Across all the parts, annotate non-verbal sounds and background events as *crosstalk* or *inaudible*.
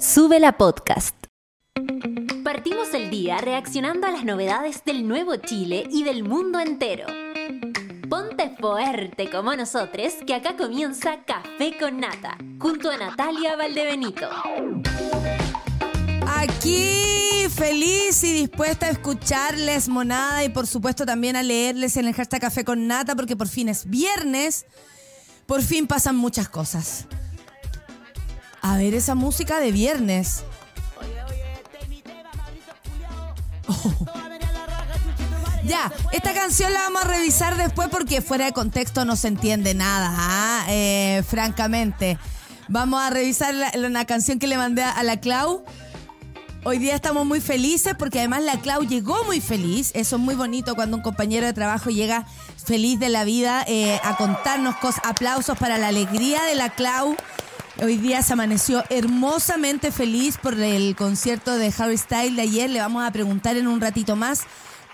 Sube la podcast. Partimos el día reaccionando a las novedades del nuevo Chile y del mundo entero. Ponte fuerte como nosotros, que acá comienza Café con Nata, junto a Natalia Valdebenito. Aquí feliz y dispuesta a escucharles, monada, y por supuesto también a leerles en el hashtag Café con Nata, porque por fin es viernes, por fin pasan muchas cosas. A ver esa música de viernes. Oh. Ya, esta canción la vamos a revisar después porque fuera de contexto no se entiende nada, ¿ah? eh, francamente. Vamos a revisar la, canción que le mandé a la Clau. Hoy día estamos muy felices porque además la Clau llegó muy feliz. Eso es muy bonito cuando un compañero de trabajo llega feliz de la vida eh, a contarnos cosas. Aplausos para la alegría de la Clau. Hoy día se amaneció hermosamente feliz por el concierto de Harry Styles de ayer. Le vamos a preguntar en un ratito más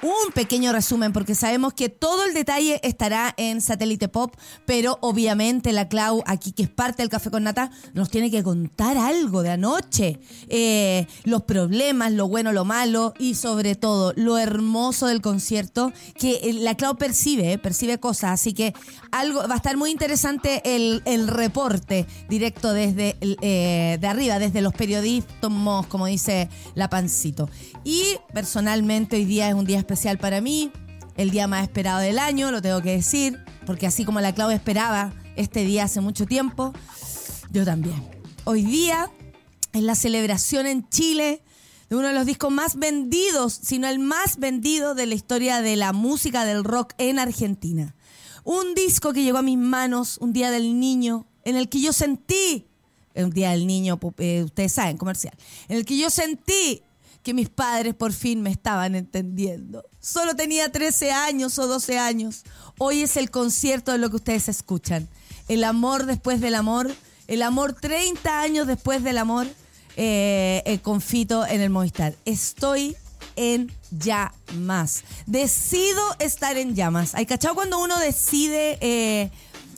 un pequeño resumen, porque sabemos que todo el detalle estará en Satélite Pop, pero obviamente la Clau, aquí que es parte del Café con Nata, nos tiene que contar algo de anoche. Eh, los problemas, lo bueno, lo malo y sobre todo lo hermoso del concierto, que eh, la Clau percibe, eh, percibe cosas, así que algo va a estar muy interesante el, reporte directo desde de arriba, desde los periodistas, como dice la Pancito. Y personalmente hoy día es un día especial para mí, el día más esperado del año, lo tengo que decir, porque así como la Clau esperaba este día hace mucho tiempo, yo también. Hoy día es la celebración en Chile de uno de los discos más vendidos, sino el más vendido de la historia de la música del rock en Argentina. Un disco que llegó a mis manos un día del niño, en el que yo sentí, un día del niño, eh, ustedes saben, comercial, en el que yo sentí que mis padres por fin me estaban entendiendo. Solo tenía 13 años o 12 años. Hoy es el concierto de lo que ustedes escuchan. El amor después del amor. El amor 30 años después del amor. Eh, eh, confito en el Movistar. Estoy en llamas. Decido estar en llamas. ¿Hay cachado cuando uno decide eh,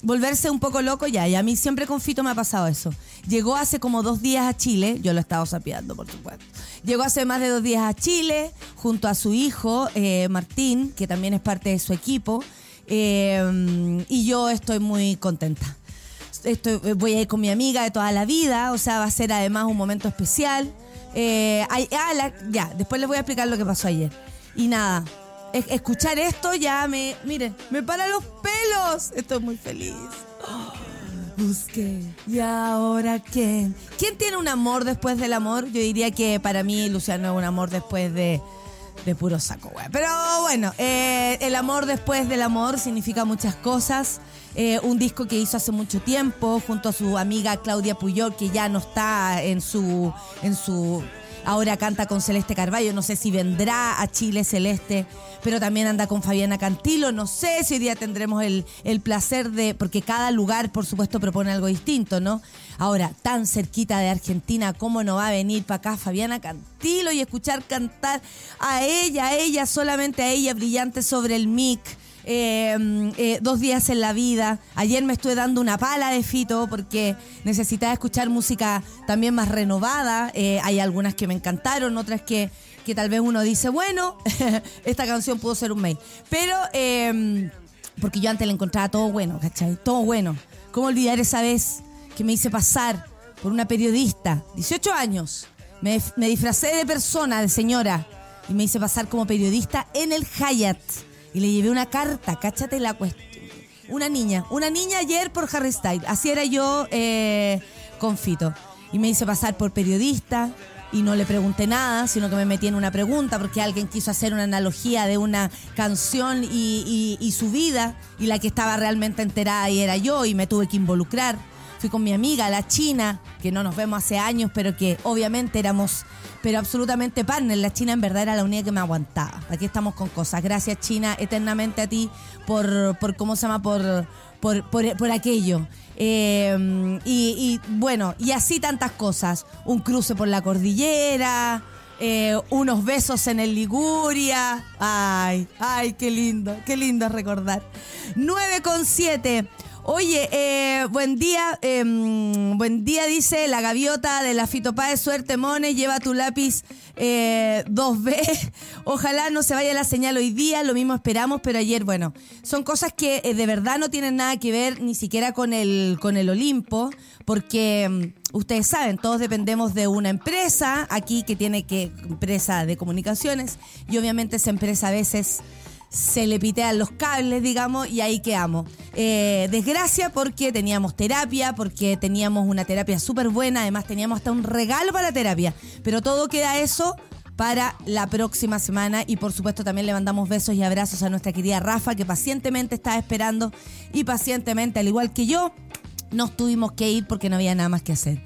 volverse un poco loco? Ya, y a mí siempre con Fito me ha pasado eso. Llegó hace como dos días a Chile. Yo lo he estado sapeando, por supuesto Llegó hace más de dos días a Chile junto a su hijo, eh, Martín, que también es parte de su equipo. Eh, y yo estoy muy contenta. Estoy, voy a ir con mi amiga de toda la vida, o sea, va a ser además un momento especial. Eh, ah, ya, después les voy a explicar lo que pasó ayer. Y nada, escuchar esto ya me, miren, me para los pelos. Estoy muy feliz. Busqué. ¿Y ahora quién? ¿Quién tiene un amor después del amor? Yo diría que para mí Luciano es un amor después de, de puro saco, güey. Pero bueno, eh, el amor después del amor significa muchas cosas. Eh, un disco que hizo hace mucho tiempo junto a su amiga Claudia Puyol, que ya no está en su, en su Ahora canta con Celeste Carballo. No sé si vendrá a Chile Celeste, pero también anda con Fabiana Cantilo. No sé si hoy día tendremos el, el placer de. Porque cada lugar, por supuesto, propone algo distinto, ¿no? Ahora, tan cerquita de Argentina, ¿cómo no va a venir para acá Fabiana Cantilo y escuchar cantar a ella, a ella, solamente a ella, brillante sobre el mic? Em, eh, dos días en la vida. Ayer me estuve dando una pala de fito porque necesitaba escuchar música también más renovada. Eh, hay algunas que me encantaron, otras que, que tal vez uno dice, bueno, *laughs* esta canción pudo ser un mail. Pero, em, porque yo antes le encontraba todo bueno, ¿cachai? Todo bueno. ¿Cómo olvidar esa vez que me hice pasar por una periodista, 18 años? Me, me disfracé de persona, de señora, y me hice pasar como periodista en el Hyatt y le llevé una carta, cáchate la cuestión. Una niña, una niña ayer por Harry Styles. Así era yo eh, con Fito. Y me hice pasar por periodista y no le pregunté nada, sino que me metí en una pregunta porque alguien quiso hacer una analogía de una canción y, y su vida y la que estaba realmente enterada y era yo y me tuve que involucrar. Fui con mi amiga, la China, que no nos vemos hace años, pero que obviamente éramos pero absolutamente partner. La China en verdad era la única que me aguantaba. Aquí estamos con cosas. Gracias China eternamente a ti por, por ¿cómo se llama? Por, por, aquello. Eh, y, bueno, y así tantas cosas. Un cruce por la cordillera. Eh, unos besos en el Liguria. Ay, ay, qué lindo, qué lindo recordar. 9 con 7. Oye, eh, buen día, em, buen día, dice la gaviota de la de suerte, Mone, lleva tu lápiz 2B. Eh, *laughs* Ojalá no se vaya la señal hoy día, lo mismo esperamos, pero ayer, bueno, son cosas que eh, de verdad no tienen nada que ver ni siquiera con el, con el Olimpo, porque em, ustedes saben, todos dependemos de una empresa aquí que tiene que, empresa de comunicaciones, y obviamente esa empresa a veces se le pitean los cables, digamos, y ahí quedamos. Eh, desgracia porque teníamos terapia, porque teníamos una terapia súper buena, además teníamos hasta un regalo para la terapia, pero todo queda eso para la próxima semana y por supuesto también le mandamos besos y abrazos a nuestra querida Rafa que pacientemente está esperando y pacientemente, al igual que yo, nos tuvimos que ir porque no había nada más que hacer.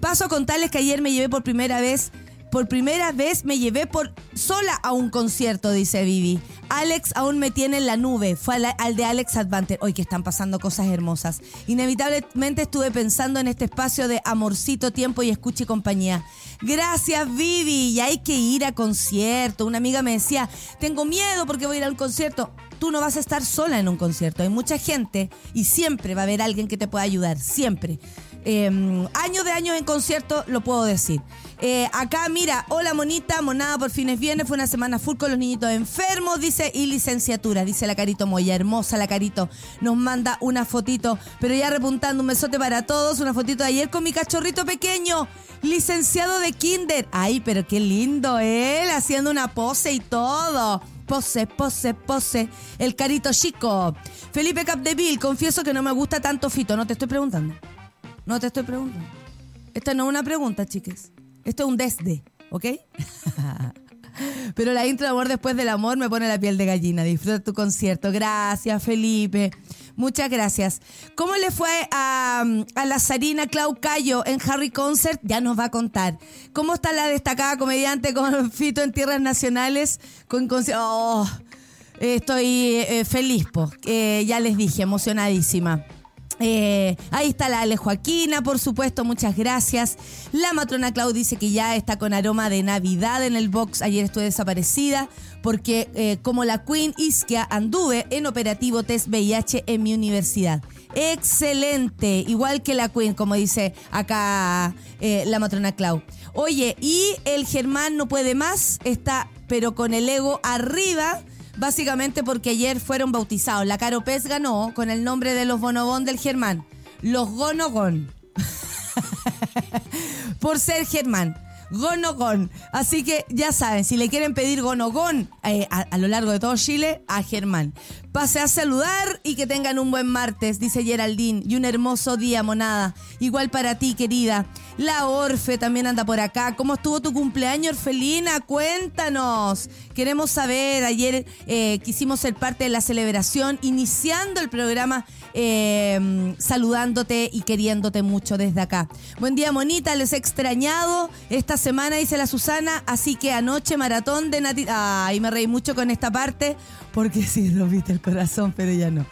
Paso a contarles que ayer me llevé por primera vez por primera vez me llevé por sola a un concierto, dice Vivi. Alex aún me tiene en la nube. Fue al, de Alex Advanter. Hoy que están pasando cosas hermosas. Inevitablemente estuve pensando en este espacio de amorcito, tiempo y escucha y compañía. Gracias, Vivi. Y hay que ir a concierto. Una amiga me decía, tengo miedo porque voy a ir a un concierto. Tú no vas a estar sola en un concierto. Hay mucha gente y siempre va a haber alguien que te pueda ayudar. Siempre. Em, años de años en concierto, lo puedo decir. Eh, acá, mira, hola monita, monada por fines viernes, fue una semana full con los niñitos enfermos, dice, y licenciatura, dice la Carito Moya, hermosa la Carito, nos manda una fotito, pero ya repuntando un besote para todos, una fotito de ayer con mi cachorrito pequeño, licenciado de kinder, ay, pero qué lindo él, haciendo una pose y todo. Pose, pose, pose. El carito chico. Felipe Capdeville, confieso que no me gusta tanto Fito. No te estoy preguntando. No te estoy preguntando. Esta no es una pregunta, chiques. Esto es un desde, ¿ok? *laughs* Pero la intro de amor después del amor me pone la piel de gallina. Disfruta tu concierto. Gracias, Felipe. Muchas gracias. ¿Cómo le fue a, a la Sarina Clau Cayo en Harry Concert? Ya nos va a contar. ¿Cómo está la destacada comediante con *laughs* Fito en Tierras Nacionales? Con, oh, estoy eh, feliz, pues. ya les dije, emocionadísima. Eh, ahí está la Ale Joaquina, por supuesto, muchas gracias. La matrona Clau dice que ya está con aroma de Navidad en el box. Ayer estuve desaparecida porque eh, como la Queen Isquia anduve en operativo test VIH en mi universidad. Excelente, igual que la Queen, como dice acá eh, la matrona Clau. Oye, y el Germán no puede más, está pero con el ego arriba básicamente porque ayer fueron bautizados. La Caro Pez ganó con el nombre de los bonobón del Germán. Los Gonogon. *laughs* Por ser Germán. Gonogón. Así que ya saben, si le quieren pedir Gonogón eh, a, lo largo de todo Chile, a Germán. Pase a saludar y que tengan un buen martes, dice Geraldine, y un hermoso día, monada. Igual para ti, querida. La Orfe también anda por acá. ¿Cómo estuvo tu cumpleaños, Orfelina? Cuéntanos. Queremos saber. Ayer eh, quisimos ser parte de la celebración, iniciando el programa eh, saludándote y queriéndote mucho desde acá. Buen día, monita. Les he extrañado esta semana, dice la Susana. Así que anoche maratón de Nati. Ay, me reí mucho con esta parte porque *laughs* sí, viste el corazón, pero ya no.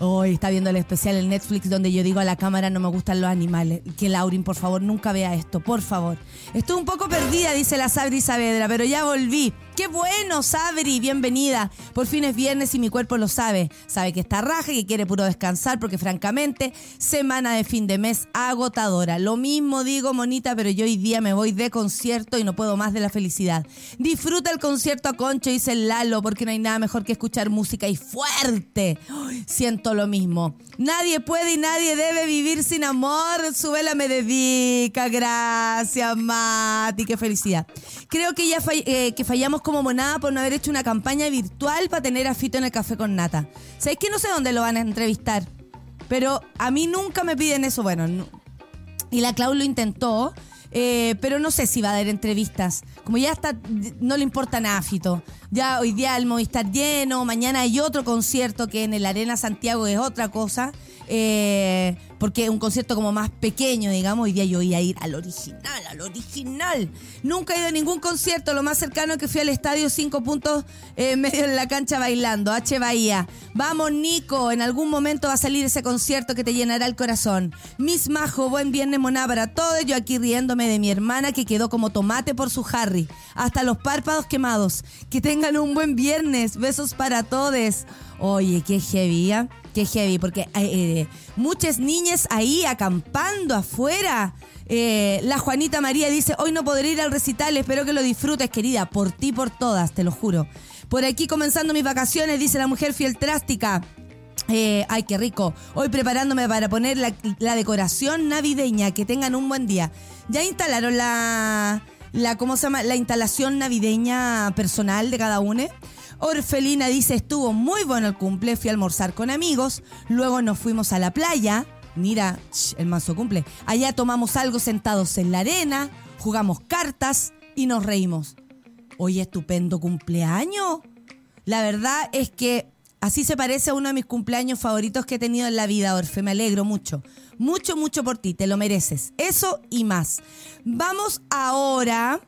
Hoy está viendo el especial en Netflix donde yo digo a la cámara no me gustan los animales. Que Laurin, por favor, nunca vea esto, por favor. Estuve un poco perdida, dice la Sabri Saavedra, pero ya volví. Qué bueno, Sabri, bienvenida. Por fin es viernes y mi cuerpo lo sabe. Sabe que está raja y que quiere puro descansar porque francamente, semana de fin de mes agotadora. Lo mismo digo, monita, pero yo hoy día me voy de concierto y no puedo más de la felicidad. Disfruta el concierto a Concho, dice Lalo, porque no hay nada mejor que escuchar música y fuerte. siento lo mismo. Nadie puede y nadie debe vivir sin amor. Su vela me dedica. Gracias, Mati. Qué felicidad. Creo que ya eh, que fallamos como monada por no haber hecho una campaña virtual para tener a Fito en el café con nata. ¿Sabéis que no sé dónde lo van a entrevistar? Pero a mí nunca me piden eso. Bueno, y la Clau lo intentó. Eh, pero no sé si va a dar entrevistas. Como ya está, no le importa nada a. Ya hoy día el Movistar lleno, mañana hay otro concierto que en el Arena Santiago es otra cosa. Eh, porque un concierto como más pequeño, digamos, hoy día yo iba a ir al original, al original. Nunca he ido a ningún concierto, lo más cercano que fui al estadio, cinco puntos en medio de la cancha bailando, H Bahía. Vamos, Nico, en algún momento va a salir ese concierto que te llenará el corazón. Miss Majo, buen viernes moná para todos, yo aquí riéndome de mi hermana que quedó como tomate por su Harry, hasta los párpados quemados. Que tengan un buen viernes, besos para todos. Oye, qué heavy, ¿eh? Qué heavy, porque eh, muchas niñas ahí acampando afuera. Eh, la Juanita María dice, hoy no podré ir al recital, espero que lo disfrutes, querida, por ti, por todas, te lo juro. Por aquí comenzando mis vacaciones, dice la mujer fiel trástica. Eh, ay, qué rico. Hoy preparándome para poner la, la, decoración navideña. Que tengan un buen día. ¿Ya instalaron la, la, ¿cómo se llama? La instalación navideña personal de cada uno? Orfelina dice, estuvo muy bueno el cumple, fui a almorzar con amigos, luego nos fuimos a la playa, mira, el mazo cumple, allá tomamos algo sentados en la arena, jugamos cartas y nos reímos. Hoy estupendo cumpleaños. La verdad es que así se parece a uno de mis cumpleaños favoritos que he tenido en la vida, Orfe. Me alegro mucho. Mucho, mucho por ti. Te lo mereces. Eso y más. Vamos ahora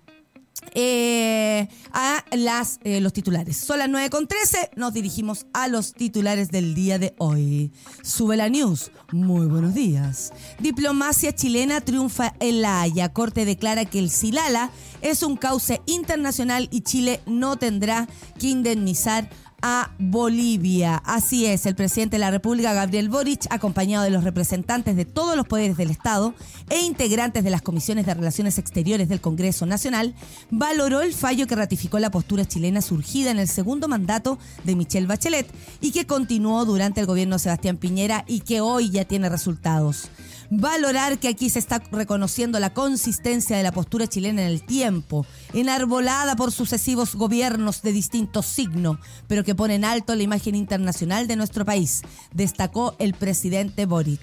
eh, a las, eh, los titulares. Son las 9 con 13, nos dirigimos a los titulares del día de hoy. Sube la news. Muy buenos días. Diplomacia chilena triunfa en La Haya. Corte declara que el Silala es un cauce internacional y Chile no tendrá que indemnizar a Bolivia. Así es, el presidente de la República, Gabriel Boric, acompañado de los representantes de todos los poderes del Estado e integrantes de las comisiones de Relaciones Exteriores del Congreso Nacional, valoró el fallo que ratificó la postura chilena surgida en el segundo mandato de Michelle Bachelet y que continuó durante el gobierno de Sebastián Piñera y que hoy ya tiene resultados. Valorar que aquí se está reconociendo la consistencia de la postura chilena en el tiempo, enarbolada por sucesivos gobiernos de distintos signos, pero que ponen alto la imagen internacional de nuestro país, destacó el presidente Boric.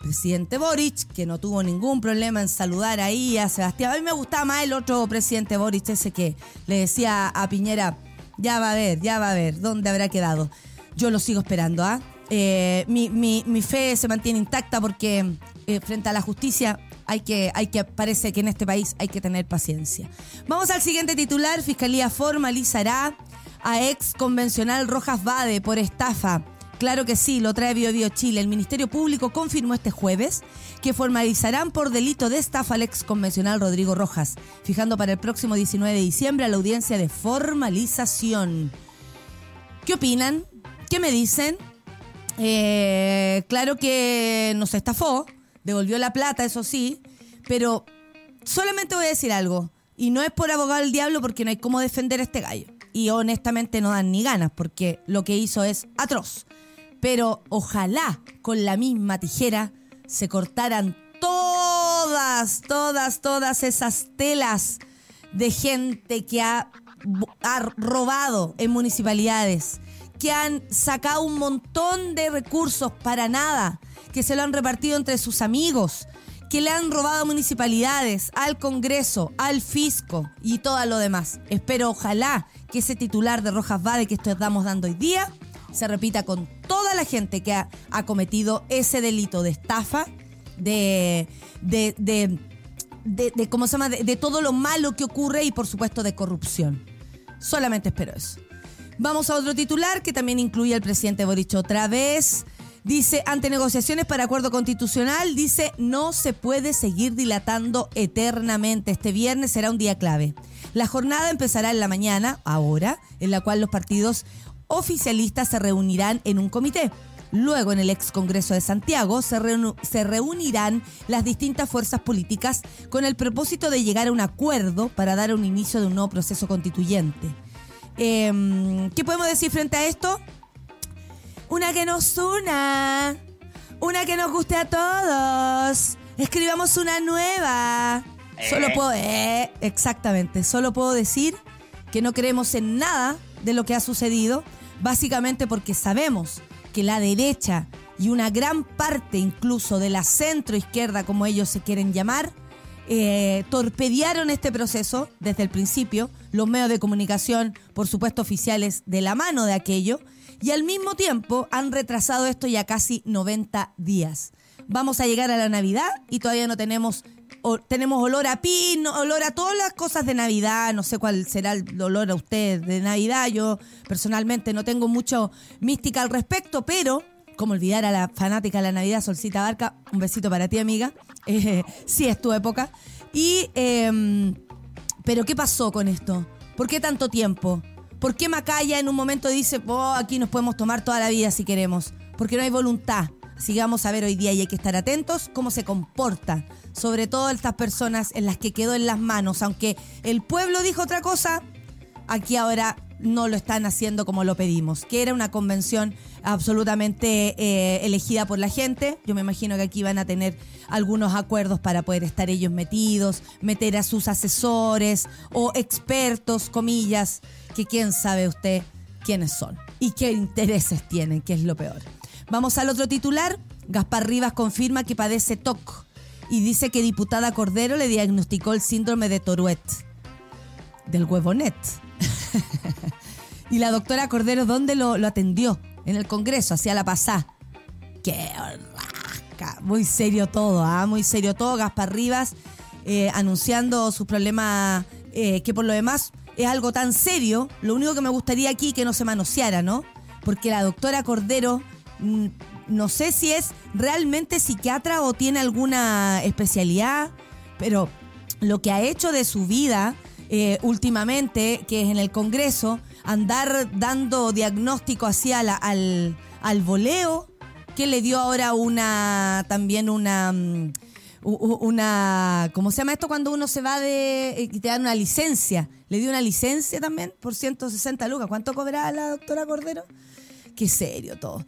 Presidente Boric, que no tuvo ningún problema en saludar ahí a Sebastián. A mí me gustaba más el otro presidente Boric, ese que le decía a Piñera, ya va a ver, ya va a ver, ¿dónde habrá quedado? Yo lo sigo esperando, ¿ah? Mi, mi, fe se mantiene intacta porque eh, frente a la justicia hay que, hay que, parece que en este país hay que tener paciencia. Vamos al siguiente titular. Fiscalía formalizará a ex convencional Rojas Bade por estafa. Claro que sí, lo trae Bio Chile. El Ministerio Público confirmó este jueves que formalizarán por delito de estafa al ex convencional Rodrigo Rojas, fijando para el próximo 19 de diciembre a la audiencia de formalización. ¿Qué opinan? ¿Qué me dicen? Eh, claro que nos estafó, devolvió la plata, eso sí, pero solamente voy a decir algo, y no es por abogado del diablo porque no hay cómo defender a este gallo. Y honestamente no dan ni ganas porque lo que hizo es atroz. Pero ojalá con la misma tijera se cortaran todas, todas, todas esas telas de gente que ha, ha robado en municipalidades, que han sacado un montón de recursos para nada, que se lo han repartido entre sus amigos, que le han robado a municipalidades, al Congreso, al fisco y todo lo demás. Espero, ojalá, que ese titular de Rojas Vade que estamos dando hoy día se repita con toda la gente que ha, ha cometido ese delito de estafa, de, de, de, de, ¿cómo se llama? de todo lo malo que ocurre y por supuesto de corrupción. Solamente espero eso. Vamos a otro titular que también incluye al presidente Boric otra vez. Dice, ante negociaciones para acuerdo constitucional, dice, no se puede seguir dilatando eternamente. Este viernes será un día clave. La jornada empezará en la mañana, ahora, en la cual los partidos oficialistas se reunirán en un comité. Luego, en el ex Congreso de Santiago, se, se, reunirán las distintas fuerzas políticas con el propósito de llegar a un acuerdo para dar un inicio de un nuevo proceso constituyente. Eh, ¿Qué podemos decir frente a esto? Una que nos una. Una que nos guste a todos. Escribamos una nueva. Solo puedo. Eh, exactamente. Solo puedo decir que no creemos en nada de lo que ha sucedido. Básicamente porque sabemos que la derecha y una gran parte incluso de la centro izquierda, como ellos se quieren llamar, eh, torpedearon este proceso desde el principio, los medios de comunicación, por supuesto, oficiales de la mano de aquello, y al mismo tiempo han retrasado esto ya casi 90 días. Vamos a llegar a la Navidad y todavía no tenemos tenemos olor a pino, olor a todas las cosas de Navidad, no sé cuál será el olor a usted de Navidad, yo personalmente no tengo mucho mística al respecto, pero como olvidar a la fanática de la Navidad, Solcita Barca, un besito para ti, amiga. *laughs* Eh, sí, es tu época. Y, em, pero ¿qué pasó con esto? ¿Por qué tanto tiempo? ¿Por qué Macaya en un momento dice, oh, aquí nos podemos tomar toda la vida si queremos? porque no hay voluntad. Así vamos a ver hoy día y hay que estar atentos cómo se comportan, sobre todo estas personas en las que quedó en las manos. Aunque el pueblo dijo otra cosa, aquí ahora no lo están haciendo como lo pedimos, que era una convención absolutamente eh, elegida por la gente. Yo me imagino que aquí van a tener algunos acuerdos para poder estar ellos metidos, meter a sus asesores o expertos, comillas, que quién sabe usted quiénes son y qué intereses tienen, que es lo peor. Vamos al otro titular. Gaspar Rivas confirma que padece TOC y dice que diputada Cordero le diagnosticó el síndrome de Tourette. Del huevonet. *laughs* y la doctora Cordero, ¿dónde lo, atendió? En el Congreso, hacia la pasada. ¡Qué rasca! Muy serio todo, ¿ah? Muy serio todo. Gaspar Rivas eh, anunciando sus problemas, eh, que por lo demás es algo tan serio. Lo único que me gustaría aquí que no se manoseara, ¿no? Porque la doctora Cordero mm, no sé si es realmente psiquiatra o tiene alguna especialidad, pero lo que ha hecho de su vida eh, últimamente, que es en el Congreso, andar dando diagnóstico hacia al, al voleo, que le dio ahora una, también una mm, una, ¿cómo se llama esto cuando uno se va de, y te dan una licencia? Le dio una licencia también por 160 lucas. ¿Cuánto cobraba la doctora Cordero? Qué serio todo.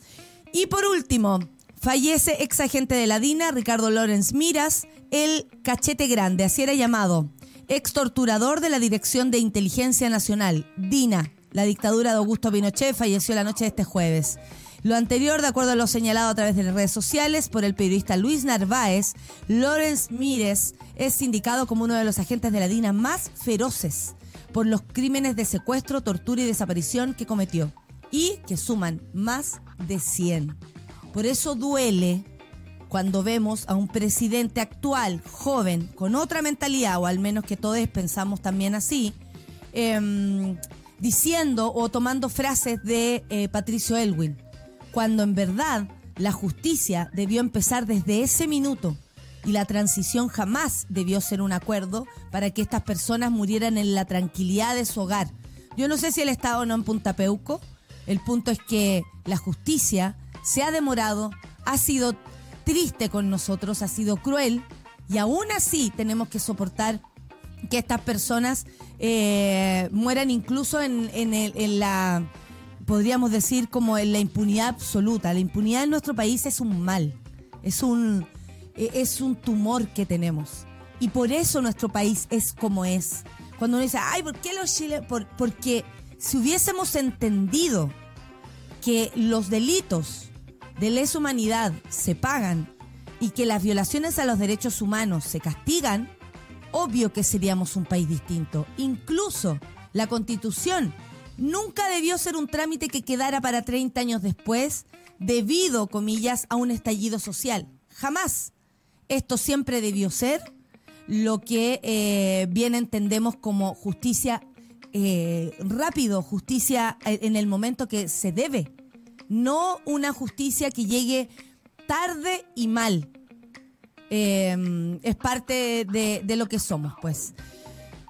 Y por último, fallece ex agente de la DINA, Ricardo Lorenz Miras, el cachete grande, así era llamado, ex torturador de la Dirección de Inteligencia Nacional, DINA. La dictadura de Augusto Pinochet falleció la noche de este jueves. Lo anterior, de acuerdo a lo señalado a través de las redes sociales por el periodista Luis Narváez, Lorenz Mires es indicado como uno de los agentes de la DINA más feroces por los crímenes de secuestro, tortura y desaparición que cometió y que suman más de 100. Por eso duele cuando vemos a un presidente actual, joven, con otra mentalidad, o al menos que todos pensamos también así, em, diciendo o tomando frases de eh, Patricio Elwin, cuando en verdad la justicia debió empezar desde ese minuto y la transición jamás debió ser un acuerdo para que estas personas murieran en la tranquilidad de su hogar. Yo no sé si el Estado no en Punta Peuco, el punto es que la justicia se ha demorado, ha sido triste con nosotros, ha sido cruel y aún así tenemos que soportar que estas personas eh, mueran incluso en, en, la, podríamos decir, como en la impunidad absoluta. La impunidad en nuestro país es un mal, es un, e, es un tumor que tenemos. Y por eso nuestro país es como es. Cuando uno dice, ay, ¿por qué los chilenos? porque si hubiésemos entendido que los delitos de lesa humanidad se pagan y que las violaciones a los derechos humanos se castigan, obvio que seríamos un país distinto. Incluso la constitución nunca debió ser un trámite que quedara para 30 años después debido, comillas, a un estallido social. Jamás. Esto siempre debió ser lo que eh, bien entendemos como justicia eh, rápido, justicia eh, en el momento que se debe, no una justicia que llegue tarde y mal. Em, es parte de, lo que somos, pues.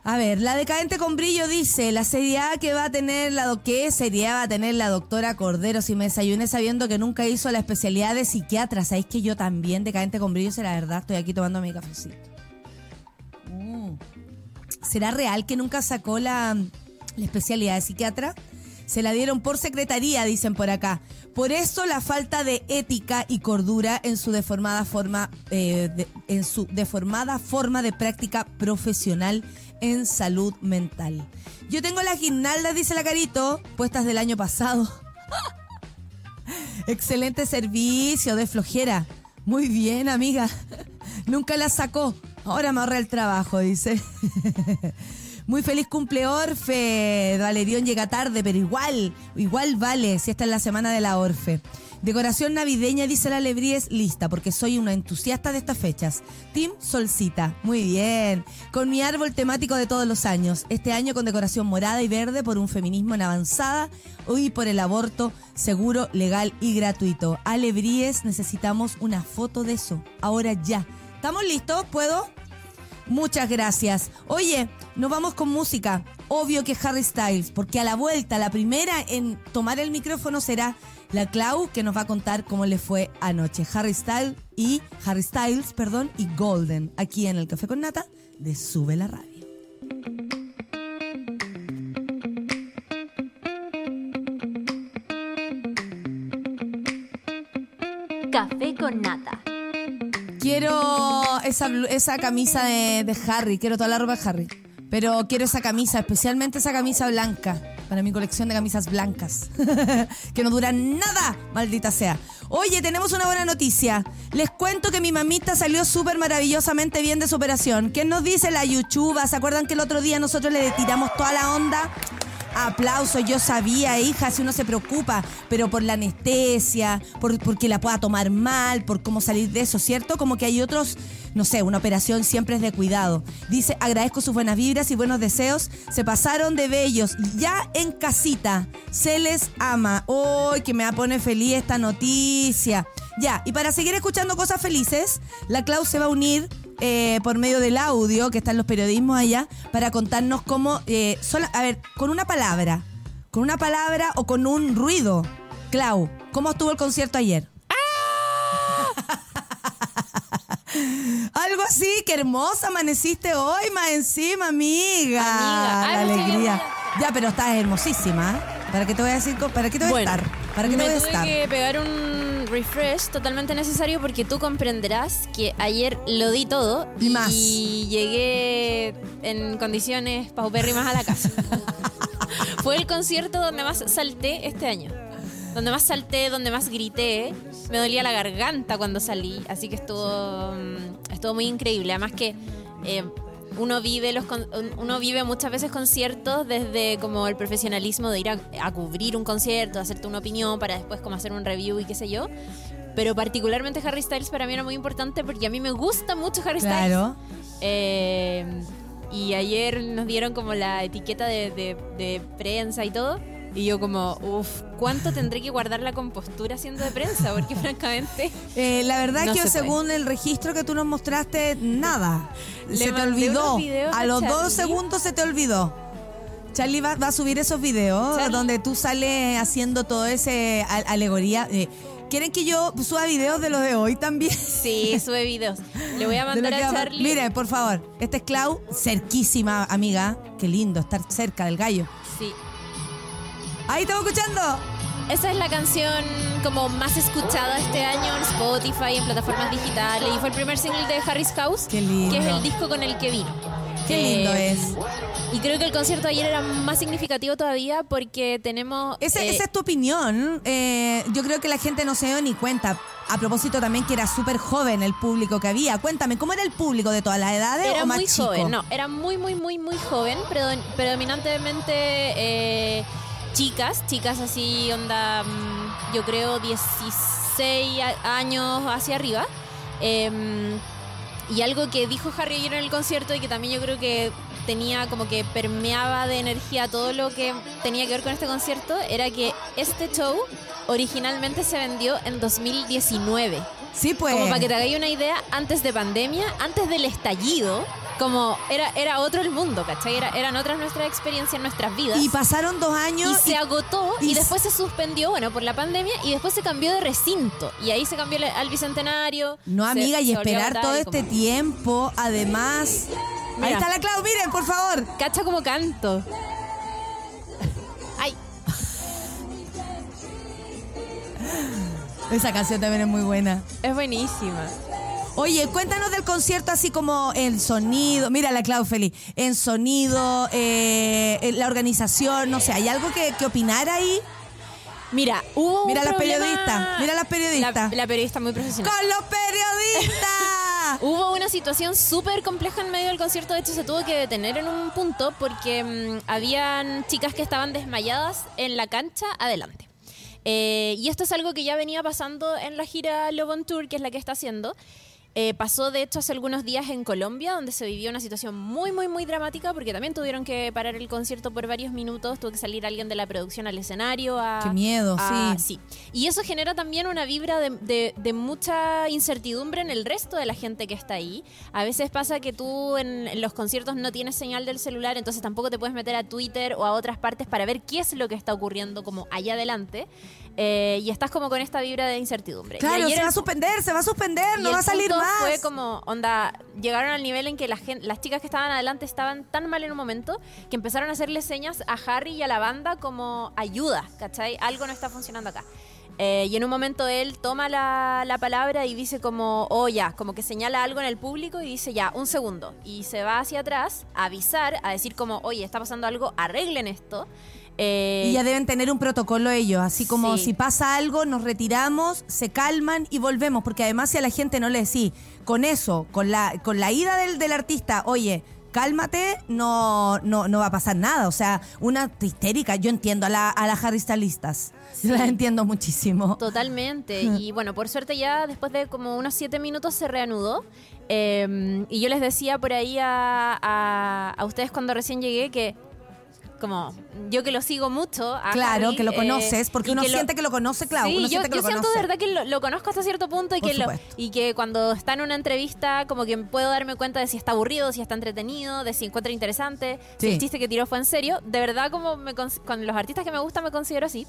A ver, la decadente con brillo dice, la seriedad que va a tener la ¿qué seriedad va a tener la doctora Cordero si me desayuné sabiendo que nunca hizo la especialidad de psiquiatra? ¿Sabéis que yo también, decadente con brillo, será verdad? Estoy aquí tomando mi cafecito. Mm. ¿Será real que nunca sacó la, especialidad de psiquiatra? Se la dieron por secretaría, dicen por acá. Por eso la falta de ética y cordura en su deformada forma, eh, en su deformada forma de práctica profesional en salud mental. Yo tengo las guirnaldas, dice la Carito, puestas del año pasado. *laughs* Excelente servicio de flojera. Muy bien, amiga. *laughs* Nunca las sacó. Ahora me ahorra el trabajo, dice. *laughs* Muy feliz cumple Orfe. Valerión llega tarde, pero igual, igual vale si esta es la semana de la Orfe. Decoración navideña, dice la Lebríes, lista, porque soy una entusiasta de estas fechas. Team Solcita, muy bien. Con mi árbol temático de todos los años. Este año con decoración morada y verde por un feminismo en avanzada y por el aborto seguro, legal y gratuito. Alebríes, necesitamos una foto de eso. Ahora ya. ¿Estamos listos? ¿Puedo? Muchas gracias. Oye, nos vamos con música. obvio que Harry Styles, porque a la vuelta, la primera en tomar el micrófono será la Clau, que nos va a contar cómo le fue anoche. Harry Styles y Harry Styles, perdón, y Golden, aquí en el Café con Nata de Sube la Radio. Café con nata. Quiero esa, esa camisa de, Harry, quiero toda la ropa de Harry. Pero quiero esa camisa, especialmente esa camisa blanca, para mi colección de camisas blancas, *laughs* que no duran nada, maldita sea. Oye, tenemos una buena noticia. Les cuento que mi mamita salió súper maravillosamente bien de su operación. ¿Qué nos dice la Yuchuba? ¿Se acuerdan que el otro día nosotros le tiramos toda la onda? Aplauso, yo sabía, hija, si uno se preocupa, pero por la anestesia, por porque la pueda tomar mal, por cómo salir de eso, ¿cierto? Como que hay otros, no sé, una operación siempre es de cuidado. Dice, agradezco sus buenas vibras y buenos deseos, se pasaron de bellos, ya en casita, se les ama. ¡Uy, que me poner feliz esta noticia! Ya, y para seguir escuchando cosas felices, la Clau se va a unir eh, por medio del audio que están los periodismos allá para contarnos cómo, eh, sola- a ver, con una palabra, con una palabra o con un ruido. Clau, ¿cómo estuvo el concierto ayer? Algo así, qué hermosa amaneciste hoy, más encima, amiga. Amiga, ay, La alegría. Ya, pero estás hermosísima. ¿eh? ¿Para qué te voy a decir? ¿Para qué te voy Bueno, a estar? ¿Para qué te me voy a tuve estar? que pegar un refresh totalmente necesario porque tú comprenderás que ayer lo di todo Y más. llegué en condiciones paupérrimas a la casa. *laughs* Fue el concierto donde más salté este año. Donde más salté, donde más grité. Me dolía la garganta cuando salí, así que estuvo, mm, estuvo muy increíble. Además que eh, uno vive los uno vive muchas veces conciertos desde como el profesionalismo de ir a, a cubrir un concierto, hacerte una opinión para después como hacer un review y qué sé yo. Pero particularmente Harry Styles para mí era muy importante porque a mí me gusta mucho Harry Styles. Claro. Eh, y ayer nos dieron como la etiqueta de, de- de prensa y todo. Y yo como, uff, ¿cuánto tendré que guardar la compostura siendo de prensa? Porque *laughs* francamente... Eh, la verdad No es que se puede. según el registro que tú nos mostraste, nada. Le se te olvidó. A a los dos segundos se te olvidó. Charlie va, va a subir esos videos Charlie. donde tú sales haciendo todo ese alegoría. Eh, ¿Quieren que yo suba videos de los de hoy también? Sí, sube videos. Le voy a *laughs* mandar a Charlie. Mire, por favor. Este es Clau, cerquísima, amiga. Qué lindo estar cerca del gallo. Sí. Ahí estamos escuchando. Esa es la canción como más escuchada este año en Spotify, en plataformas digitales. Y fue el primer single de Harry's House, Qué lindo. que es el disco con el que vino. Qué lindo Eh, es. Y creo que el concierto de ayer era más significativo todavía porque tenemos... Ese- eh, esa es tu opinión. Eh, yo creo que la gente no se dio ni cuenta. A propósito también que era súper joven el público que había. Cuéntame, ¿cómo era el público de todas las edades Era o más muy chico? joven, no, era muy, muy, muy, muy joven, predom- predominantemente chicas, chicas así, onda, mm, yo creo 16 a- años hacia arriba. Em, y algo que dijo Harry ayer en el concierto y que también yo creo que tenía como que permeaba de energía todo lo que tenía que ver con este concierto era que este show originalmente se vendió en 2019. Sí, pues. Como para que te hagáis una idea, antes de pandemia, antes del estallido, como era, era otro el mundo, ¿cachai? Era- eran otras nuestras experiencias, nuestras vidas. Y pasaron dos Y años. se agotó y, y después se suspendió, bueno, por la pandemia y después se cambió de recinto. Y ahí se cambió al- al bicentenario. No, se- amiga, y esperar todo y este tiempo, además. Ahí está la Clau, miren, por favor. Cacha como canto. Ay, Esa canción también es muy buena. es buenísima. Oye, cuéntanos del concierto así como el sonido. Mira la Clau. En sonido, eh, en la organización, no sé, ¿hay algo que, que opinar ahí? Mira, hubo Mira un las problema- periodistas, mira las periodistas. La, la periodista muy profesional. ¡Con los periodistas! *laughs* Hubo una situación súper compleja en medio del concierto, de hecho se tuvo que detener en un punto porque mm, habían chicas que estaban desmayadas en la cancha adelante. Eh, y esto es algo que ya venía pasando en la gira Love on Tour, que es la que está haciendo. Eh, pasó, de hecho, hace algunos días en Colombia, donde se vivió una situación muy, muy, muy dramática, porque también tuvieron que parar el concierto por varios minutos. Tuvo que salir alguien de la producción al escenario. A, Qué miedo, a- sí. Y eso genera también una vibra de, de- de mucha incertidumbre en el resto de la gente que está ahí. A veces pasa que tú en, en los conciertos no tienes señal del celular, entonces tampoco te puedes meter a Twitter o a otras partes para ver qué es lo que está ocurriendo como allá adelante. Eh, y estás como con esta vibra de incertidumbre. Claro, se va a suspender, se va a suspender, no va a salir más. Fue como, onda, llegaron al nivel en que la gen- las chicas que estaban adelante estaban tan mal en un momento que empezaron a hacerle señas a Harry y a la banda como ayuda, ¿cachai? Algo no está funcionando acá. Eh, y en un momento él toma la, la palabra y dice como, oh ya, como que señala algo en el público y dice ya, un segundo. Y se va hacia atrás a avisar, a decir como, oye, está pasando algo, arreglen esto. Eh, Y ya deben tener un protocolo ellos, así como Sí. si pasa algo, nos retiramos, se calman y volvemos, porque además si a la gente no le decís, con eso, con la, con la ida del, del artista, oye, cálmate, no, no, no va a pasar nada, o sea, una histérica, yo entiendo a la, a las Harry Stylistas, yo *laughs* las entiendo muchísimo. Totalmente. *laughs* Y bueno, por suerte ya después de como unos siete minutos se reanudó. Eh, y yo les decía por ahí a, a- a ustedes cuando recién llegué que como yo que lo sigo mucho a Claro, Harry, que lo eh, conoces, porque uno que lo- siente que lo conoce, claro, Sí, uno yo, que yo lo siento conoce. de verdad que lo, lo conozco hasta cierto punto y Por que, lo- y que cuando está en una entrevista como que puedo darme cuenta de si está aburrido, si está entretenido, de si encuentra interesante, si Sí. el chiste que tiró fue en serio. De verdad como me con los artistas que me gustan me considero así.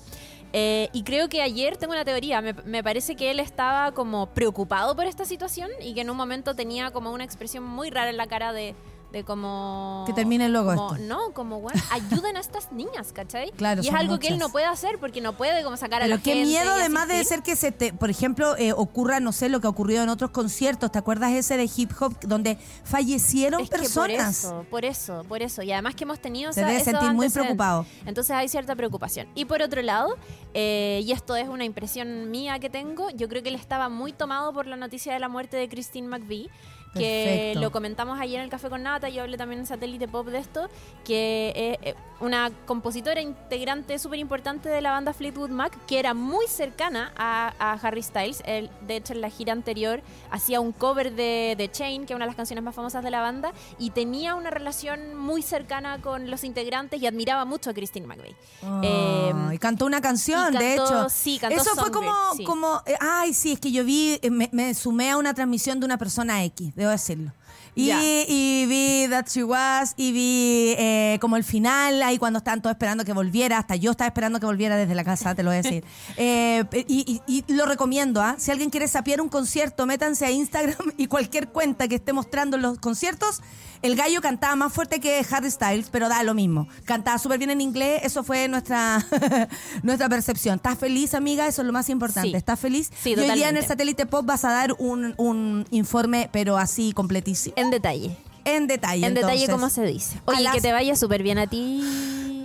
Eh, y creo que ayer tengo una teoría, me, me parece que él estaba como preocupado por esta situación y que en un momento tenía como una expresión muy rara en la cara de... De como... Que termine luego como- esto. No, como, bueno, *laughs* ayuden a estas niñas, ¿cachai? Claro, y es algo que él no puede hacer porque no puede como sacar a Pero la qué gente miedo, además de ser que se te, por ejemplo, eh, ocurra, no sé, lo que ha ocurrido en otros conciertos. ¿Te acuerdas ese de hip hop donde fallecieron Es personas? por eso, por eso, por eso. Y además que hemos tenido Se esa- debe esos sentir muy preocupado. Entonces hay cierta preocupación. Y por otro lado, eh, y esto es una impresión mía que tengo, yo creo que él estaba muy tomado por la noticia de la muerte de Christine McVie. Que Perfecto. lo comentamos ayer en el Café con Nata, yo hablé también en Satélite Pop de esto, que es eh, una compositora integrante súper importante de la banda Fleetwood Mac, que era muy cercana a, a Harry Styles. Él, de hecho, en la gira anterior hacía un cover de, de Chain, que es una de las canciones más famosas de la banda, y tenía una relación muy cercana con los integrantes y admiraba mucho a Christine McVie. Eh, y cantó una canción, de hecho. sí, cantó Eso fue como, sí. como, eh, ay, sí, es que yo vi, eh, me, me sumé a una transmisión de una persona X, debo decirlo. Y, vi That She Was, y vi eh, como el final, ahí cuando estaban todos esperando que volviera, hasta yo estaba esperando que volviera desde la casa, te lo voy a decir. *laughs* Eh, y, y- y lo recomiendo, ¿ah? Si alguien quiere sapear un concierto, métanse a Instagram *laughs* y cualquier cuenta que esté mostrando los conciertos. El gallo cantaba más fuerte que Harry Styles, pero da lo mismo. Cantaba súper bien en inglés, eso fue nuestra, *laughs* nuestra percepción. ¿Estás feliz, amiga? Eso es lo más importante. Sí. ¿Estás feliz? Sí, y hoy día en el satélite pop vas a dar un, un informe, pero así completísimo. en detalle. En detalle. En detalle, como se dice. Oye, las- que te vaya súper bien a ti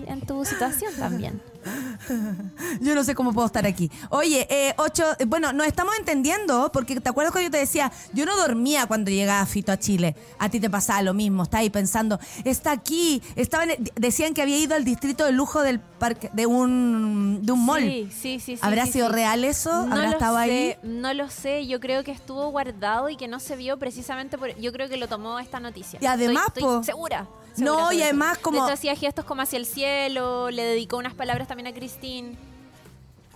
en tu situación también. *laughs* Yo no sé cómo puedo estar aquí. Oye, eh, ocho, bueno, nos estamos entendiendo, porque te acuerdas cuando yo te decía, yo no dormía cuando llegaba Fito a Chile. A ti te pasaba lo mismo, estaba ahí pensando, está aquí, estaban, decían que había ido al distrito de lujo del parque, de un, de un mall. Sí, sí, sí. sí, ¿Habrá sí, sido sí. real eso? No ¿Habrá lo estado sé, ahí? No lo sé, yo creo que estuvo guardado y que no se vio precisamente por... Yo creo que lo tomó esta noticia. Y además, Estoy- po- estoy segura. No, y además como- De hecho, hacía gestos como hacia el cielo, le dedicó unas palabras también a Christine.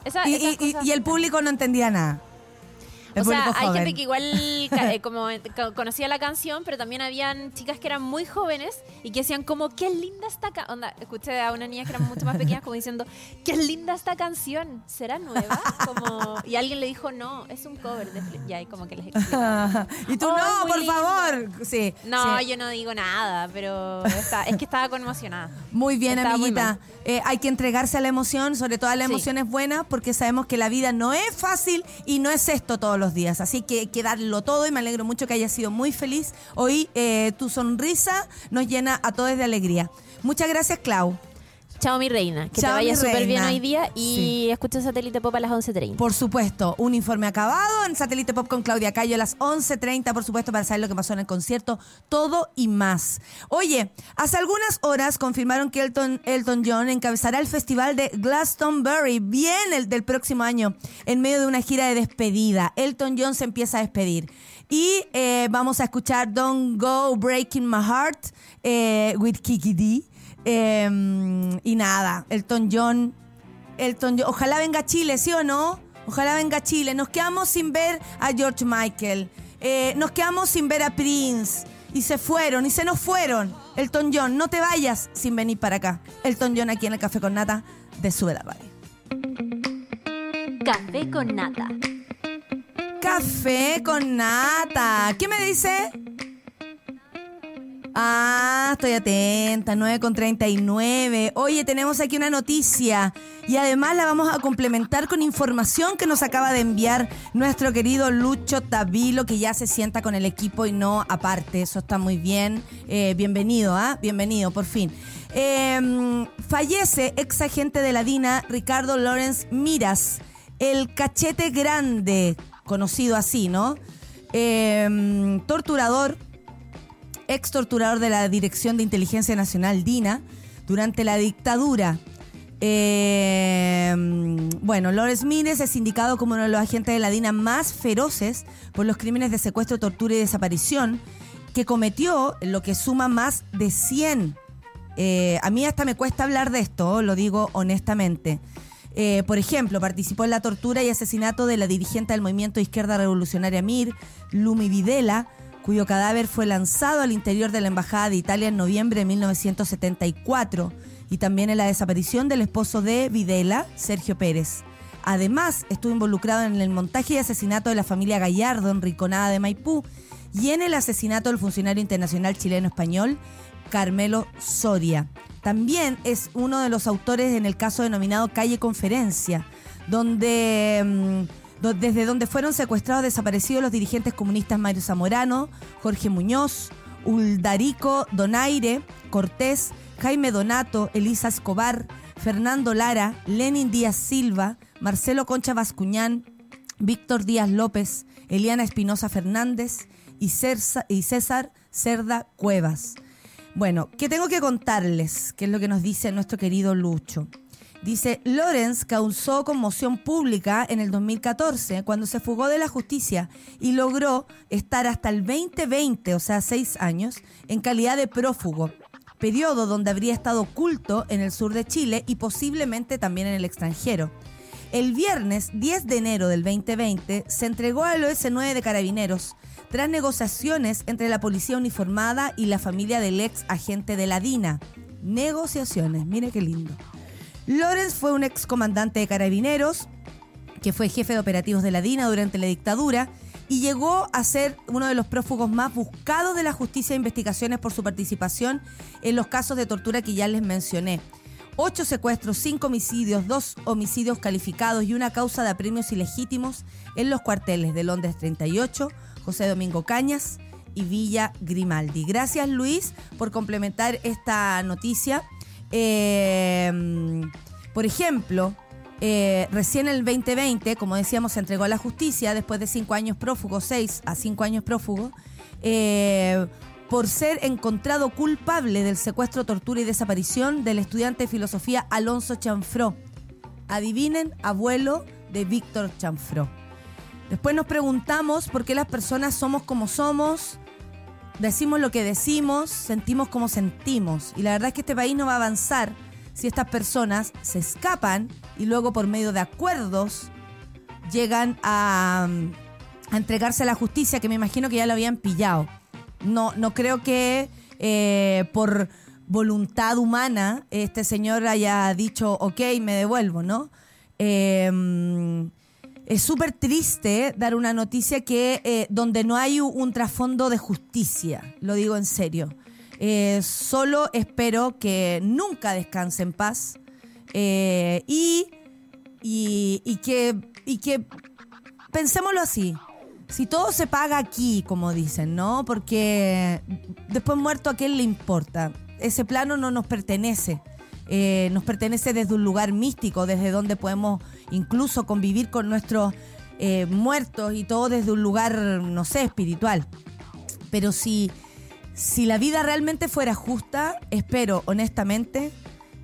Esa- Y, esas y- y- cosas- y el público no entendía nada. O sea, hay joven. gente que igual *laughs* eh, como eh, co- conocía la canción, pero también habían chicas que eran muy jóvenes y que decían como, qué linda esta canción. Onda, escuché a una niña que era mucho más pequeña como diciendo, qué linda esta canción, ¿será nueva? Como, y alguien le dijo, no, es un cover de Fle-". Ya, y como que les explicaba. *laughs* y tú, Oh, es no, por lindo. favor. Sí. No, sí. yo no digo nada, pero está- es que estaba conmocionada. Muy bien, Estaba amiguita. Eh, hay que entregarse a la emoción, sobre todo a las Sí. emociones buenas, porque sabemos que la vida no es fácil y no es esto todos los días. Así que hay darlo todo y me alegro mucho que hayas sido muy feliz. Hoy eh, tu sonrisa nos llena a todos de alegría. Muchas gracias, Clau. Chao, mi reina. Que Chao, te vaya súper bien hoy día y Sí. escucha Satélite Pop a las 11.30. Por supuesto, un informe acabado en Satélite Pop con Claudia Cayo a las 11.30, por supuesto, para saber lo que pasó en el concierto, todo y más. Oye, hace algunas horas confirmaron que Elton, Elton John encabezará el festival de Glastonbury, bien el del próximo año, en medio de una gira de despedida. Elton John se empieza a despedir. Y eh, vamos a escuchar Don't Go Breaking My Heart eh, with Kiki D. Em, y nada, Elton John. Elton John. Ojalá venga Chile, ¿sí o no? Ojalá venga Chile. Nos quedamos sin ver a George Michael. Eh, nos quedamos sin ver a Prince. Y se fueron, y se nos fueron. Elton John, no te vayas sin venir para acá. Elton John aquí en el Café con Nata de Sube la Radio. Café con nata. Café con nata. ¿Qué me dice? Ah, estoy atenta, 9 con 39. Oye, tenemos aquí una noticia y además la vamos a complementar con información que nos acaba de enviar nuestro querido Lucho Tabilo, que ya se sienta con el equipo y no aparte. Eso está muy bien. Eh, bienvenido, ¿ah? Bienvenido, por fin. Em, fallece ex agente de la DINA, Ricardo Lorenz Miras, el cachete grande, conocido así, ¿no? Em, torturador ex torturador de la Dirección de Inteligencia Nacional, DINA, durante la dictadura. Eh, bueno, Lores Mines es indicado como uno de los agentes de la DINA más feroces por los crímenes de secuestro, tortura y desaparición que cometió, lo que suma más de 100. Eh, a mí hasta me cuesta hablar de esto, lo digo honestamente. Eh, por ejemplo, participó en la tortura y asesinato de la dirigente del movimiento Izquierda Revolucionaria MIR, Lumi Videla, cuyo cadáver fue lanzado al interior de la Embajada de Italia en noviembre de 1974, y también en la desaparición del esposo de Videla, Sergio Pérez. Además, estuvo involucrado en el montaje y asesinato de la familia Gallardo en Riconada de Maipú y en el asesinato del funcionario internacional chileno-español Carmelo Soria. También es uno de los autores en el caso denominado Calle Conferencia, donde mm, desde donde fueron secuestrados desaparecidos los dirigentes comunistas Mario Zamorano, Jorge Muñoz, Uldarico Donaire, Cortés, Jaime Donato, Elisa Escobar, Fernando Lara, Lenin Díaz Silva, Marcelo Concha Bascuñán, Víctor Díaz López, Eliana Espinosa Fernández y, César Cerda Cuevas. Bueno, ¿qué tengo que contarles? ¿Qué es lo que nos dice nuestro querido Lucho? Dice, Lorenz causó conmoción pública en el 2014 cuando se fugó de la justicia y logró estar hasta el 2020, o sea, seis años, en calidad de prófugo, periodo donde habría estado oculto en el sur de Chile y posiblemente también en el extranjero. El viernes 10 de enero del 2020 se entregó al OS9 de Carabineros tras negociaciones entre la policía uniformada y la familia del ex agente de la DINA. Negociaciones, mire qué lindo. Lorenz fue un excomandante de carabineros que fue jefe de operativos de la DINA durante la dictadura y llegó a ser uno de los prófugos más buscados de la justicia de investigaciones por su participación en los casos de tortura que ya les mencioné. Ocho secuestros, cinco homicidios, dos homicidios calificados y una causa de apremios ilegítimos en los cuarteles de Londres 38, José Domingo Cañas y Villa Grimaldi. Gracias Luis por complementar esta noticia. Eh, por ejemplo, eh, recién el 2020, como decíamos, se entregó a la justicia después de cinco años prófugo, seis a cinco años prófugo, eh, por ser encontrado culpable del secuestro, tortura y desaparición del estudiante de filosofía Alonso Chanfró. Adivinen, abuelo de Víctor Chanfró. Después nos preguntamos por qué las personas somos como somos, decimos lo que decimos, sentimos como sentimos. Y la verdad es que este país no va a avanzar si estas personas se escapan y luego por medio de acuerdos llegan a, entregarse a la justicia, que me imagino que ya lo habían pillado. No, no creo que eh, por voluntad humana este señor haya dicho, ok, me devuelvo, ¿no? Eh, es súper triste dar una noticia que eh, donde no hay un, trasfondo de justicia, lo digo en serio. Eh, solo espero que nunca descanse en paz eh, y, y, que, y que pensémoslo así. Si todo se paga aquí, como dicen, ¿no? Porque después muerto a quién le importa. Ese plano no nos pertenece. nos pertenece desde un lugar místico, desde donde podemos incluso convivir con nuestros eh, muertos y todo desde un lugar, no sé, espiritual. Pero si, si la vida realmente fuera justa, espero honestamente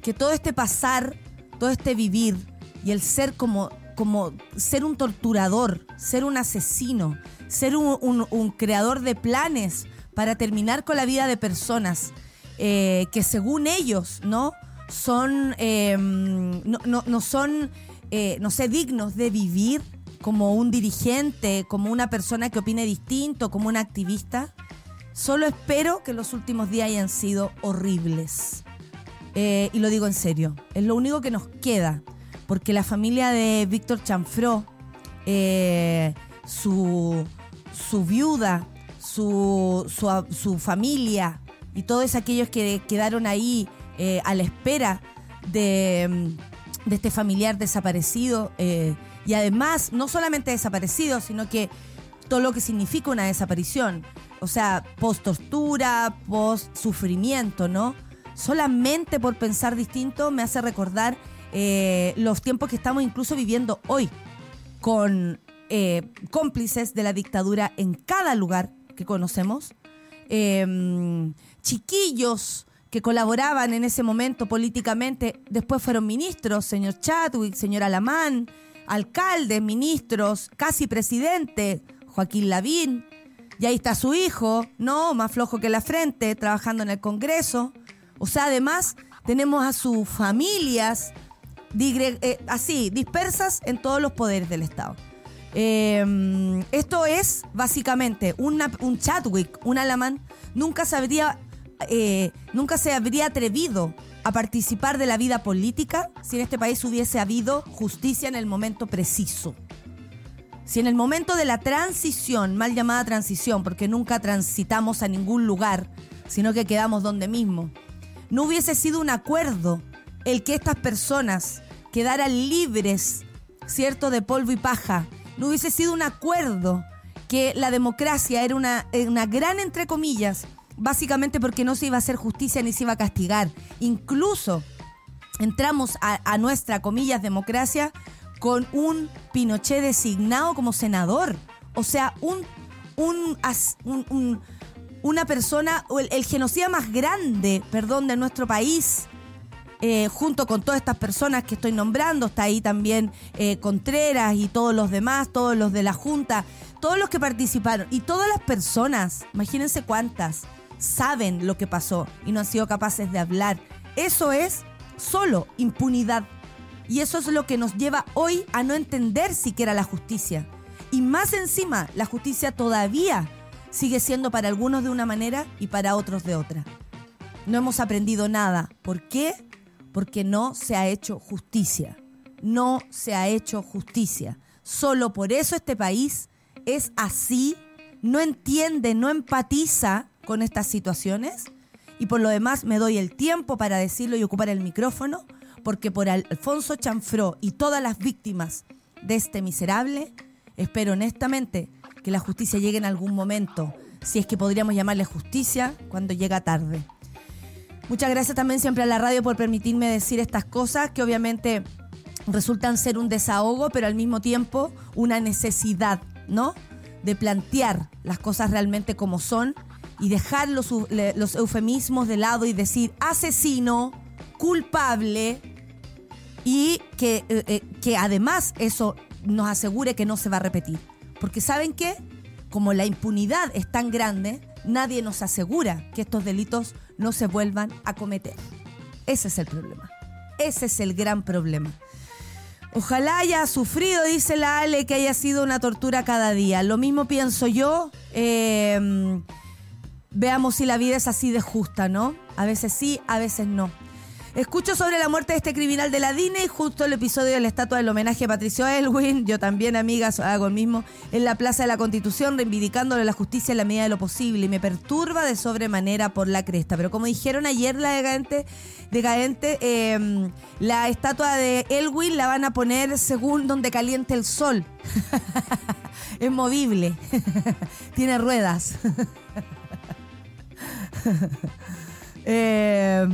que todo este pasar, todo este vivir y el ser como como ser un torturador, ser un asesino, ser un, creador de planes para terminar con la vida de personas eh, que según ellos, ¿no? Son, em, no, no, son, eh, no sé, dignos de vivir como un dirigente, como una persona que opine distinto, como un activista. Solo espero que los últimos días hayan sido horribles. Eh, y lo digo en serio, es lo único que nos queda, porque la familia de Víctor Chanfró, eh, su, su, viuda, su, su, familia y todos aquellos que quedaron ahí a la espera de, de, este familiar desaparecido, y además no solamente desaparecido, sino que todo lo que significa una desaparición, o sea, post tortura, post sufrimiento, ¿no? solamente por pensar distinto me hace recordar eh, los tiempos que estamos incluso viviendo hoy, con eh, cómplices de la dictadura en cada lugar que conocemos, em, chiquillos que colaboraban en ese momento políticamente, después fueron ministros, señor Chadwick, señor Alamán, alcaldes, ministros, casi presidente, Joaquín Lavín, y ahí está su hijo, no, más flojo que la frente, trabajando en el Congreso. O sea, además tenemos a sus familias eh, así, dispersas en todos los poderes del Estado. Em, esto es básicamente un Chadwick, un Alamán, nunca se habría, eh, nunca se habría atrevido a participar de la vida política si en este país hubiese habido justicia en el momento preciso. Si en el momento de la transición, mal llamada transición, porque nunca transitamos a ningún lugar, sino que quedamos donde mismo, no hubiese sido un acuerdo el que estas personas quedaran libres, ¿cierto?, de polvo y paja. No hubiese sido un acuerdo que la democracia era una, una gran, entre comillas, básicamente porque no se iba a hacer justicia ni se iba a castigar. Incluso entramos a, nuestra, comillas, democracia con un Pinochet designado como senador. O sea, un, un, un una persona, el, el genocida más grande, perdón, de nuestro país, eh, junto con todas estas personas que estoy nombrando, está ahí también eh, Contreras y todos los demás, todos los de la Junta, todos los que participaron y todas las personas, imagínense cuántas, saben lo que pasó y no han sido capaces de hablar. Eso es solo impunidad. Y eso es lo que nos lleva hoy a no entender siquiera la justicia. Y más encima, la justicia todavía sigue siendo para algunos de una manera y para otros de otra. No hemos aprendido nada. ¿Por qué? Porque no se ha hecho justicia. No se ha hecho justicia. Solo por eso este país es así, no entiende, no empatiza con estas situaciones. Y por lo demás me doy el tiempo para decirlo y ocupar el micrófono, porque por Alfonso Chanfró y todas las víctimas de este miserable, espero honestamente que la justicia llegue en algún momento, si es que podríamos llamarle justicia cuando llega tarde. Muchas gracias también siempre a la radio por permitirme decir estas cosas que obviamente resultan ser un desahogo, pero al mismo tiempo una necesidad, ¿no? De plantear las cosas realmente como son y dejar los, eufemismos de lado y decir asesino, culpable y que, eh, eh, que además eso nos asegure que no se va a repetir. Porque ¿saben qué? Como la impunidad es tan grande, nadie nos asegura que estos delitos no se vuelvan a cometer. Ese es el problema. Ese es el gran problema. Ojalá haya sufrido, dice la Ale, que haya sido una tortura cada día. Lo mismo pienso yo. Eh, veamos si la vida es así de justa, ¿no? A veces sí, a veces no. Escucho sobre la muerte de este criminal de la DINE y justo el episodio de la estatua del homenaje a Patricio Elwin, yo también, amigas, hago el mismo, en la Plaza de la Constitución, reivindicándole la justicia en la medida de lo posible y me perturba de sobremanera por la cresta. Pero como dijeron ayer la decadente, decadente em, la estatua de Elwin la van a poner según donde caliente el sol. *laughs* es movible, *laughs* tiene ruedas. *laughs* *laughs* eh,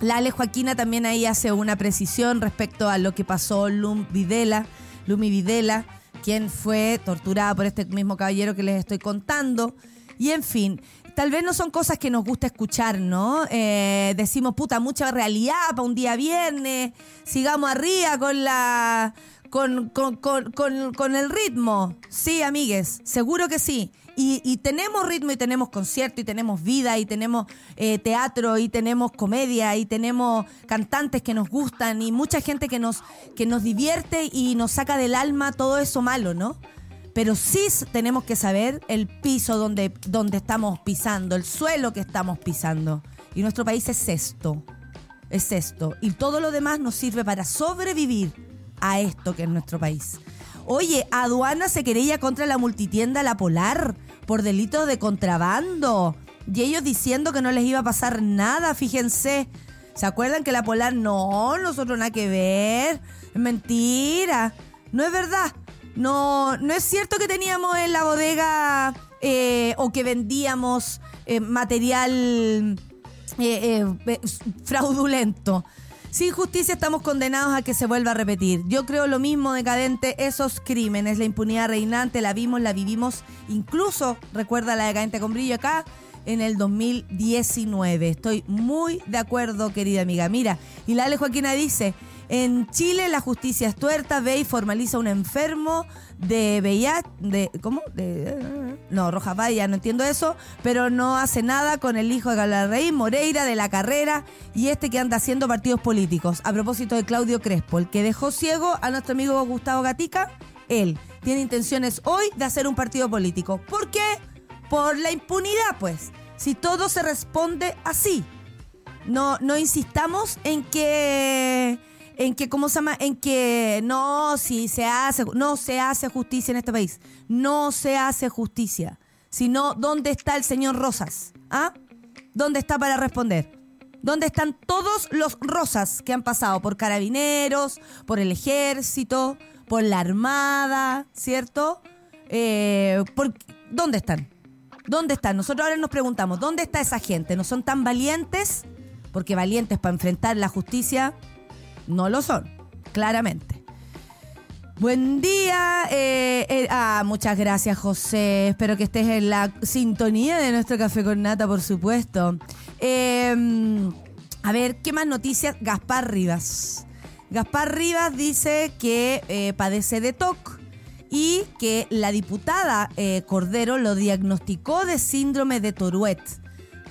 la Ale Joaquina también ahí hace una precisión respecto a lo que pasó Lum Videla, Lumi Videla, quien fue torturada por este mismo caballero que les estoy contando. Y en fin, tal vez no son cosas que nos gusta escuchar, ¿no? Eh, decimos, puta, mucha realidad para un día viernes, sigamos arriba con la con, con, con, con, el ritmo. Sí, amigues, seguro que sí. Y, tenemos ritmo y tenemos concierto y tenemos vida y tenemos eh, teatro y tenemos comedia y tenemos cantantes que nos gustan y mucha gente que nos, que nos divierte y nos saca del alma todo eso malo, ¿no? Pero sí tenemos que saber el piso donde, donde estamos pisando, el suelo que estamos pisando. Y nuestro país es esto, es esto. Y todo lo demás nos sirve para sobrevivir a esto que es nuestro país. Oye, aduana se querella contra la multitienda La Polar por delitos de contrabando. Y ellos diciendo que no les iba a pasar nada, fíjense. ¿Se acuerdan que la Polar no, nosotros nada que ver? Es mentira. No es verdad. No, no es cierto que teníamos en la bodega eh, o que vendíamos eh, material eh, fraudulento. Sin justicia estamos condenados a que se vuelva a repetir. Yo creo lo mismo, decadente, esos crímenes, la impunidad reinante, la vimos, la vivimos, incluso, recuerda la decadente con brillo acá, en el 2019. Estoy muy de acuerdo, querida amiga. Mira, y la Ale Joaquina dice, en Chile la justicia es tuerta, ve y formaliza un enfermo de VIH, de, ¿cómo? De, no, Roja Vaya, no entiendo eso, pero no hace nada con el hijo de Galarrey, Moreira, de la carrera, y este que anda haciendo partidos políticos. A propósito de Claudio Crespo, el que dejó ciego a nuestro amigo Gustavo Gatica, él tiene intenciones hoy de hacer un partido político. ¿Por qué? Por la impunidad, pues. Si todo se responde así. No, no insistamos en que en que, ¿cómo se llama? En que no, si se hace, no se hace justicia en este país. No se hace justicia. Sino, ¿dónde está el señor Rosas? ¿Ah? ¿Dónde está para responder? ¿Dónde están todos los Rosas que han pasado por carabineros, por el ejército, por la armada, ¿cierto? Eh, ¿Dónde están? ¿Dónde están? Nosotros ahora nos preguntamos, ¿dónde está esa gente? ¿No son tan valientes? Porque valientes para enfrentar la justicia no lo son, claramente. Buen día. Eh, eh, ah, muchas gracias, José. Espero que estés en la sintonía de nuestro café con nata, por supuesto. Em, a ver, ¿qué más noticias? Gaspar Rivas. Gaspar Rivas dice que eh, padece de TOC y que la diputada Cordero lo diagnosticó de síndrome de Tourette.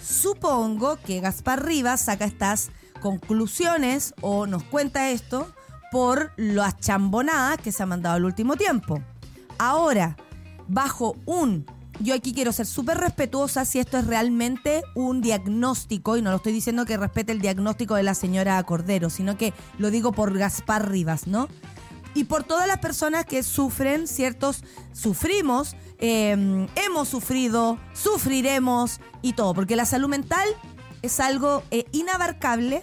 Supongo que Gaspar Rivas saca estas conclusiones o nos cuenta esto por las chambonadas que se han mandado el último tiempo. Ahora, bajo un, yo aquí quiero ser súper respetuosa si esto es realmente un diagnóstico, y no lo estoy diciendo que respete el diagnóstico de la señora Cordero, sino que lo digo por Gaspar Rivas, ¿no? Y por todas las personas que sufren, ciertos, sufrimos, em, hemos sufrido, sufriremos y todo, porque la salud mental es algo eh, inabarcable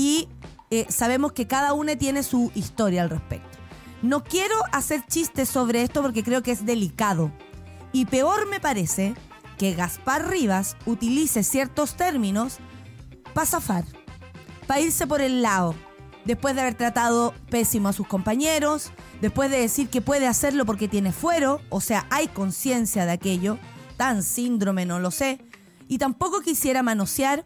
y eh, sabemos que cada uno tiene su historia al respecto. No quiero hacer chistes sobre esto porque creo que es delicado. Y peor me parece que Gaspar Rivas utilice ciertos términos para zafar, para irse por el lado, después de haber tratado pésimo a sus compañeros, después de decir que puede hacerlo porque tiene fuero, o sea, hay conciencia de aquello, tan síndrome no lo sé, y tampoco quisiera manosear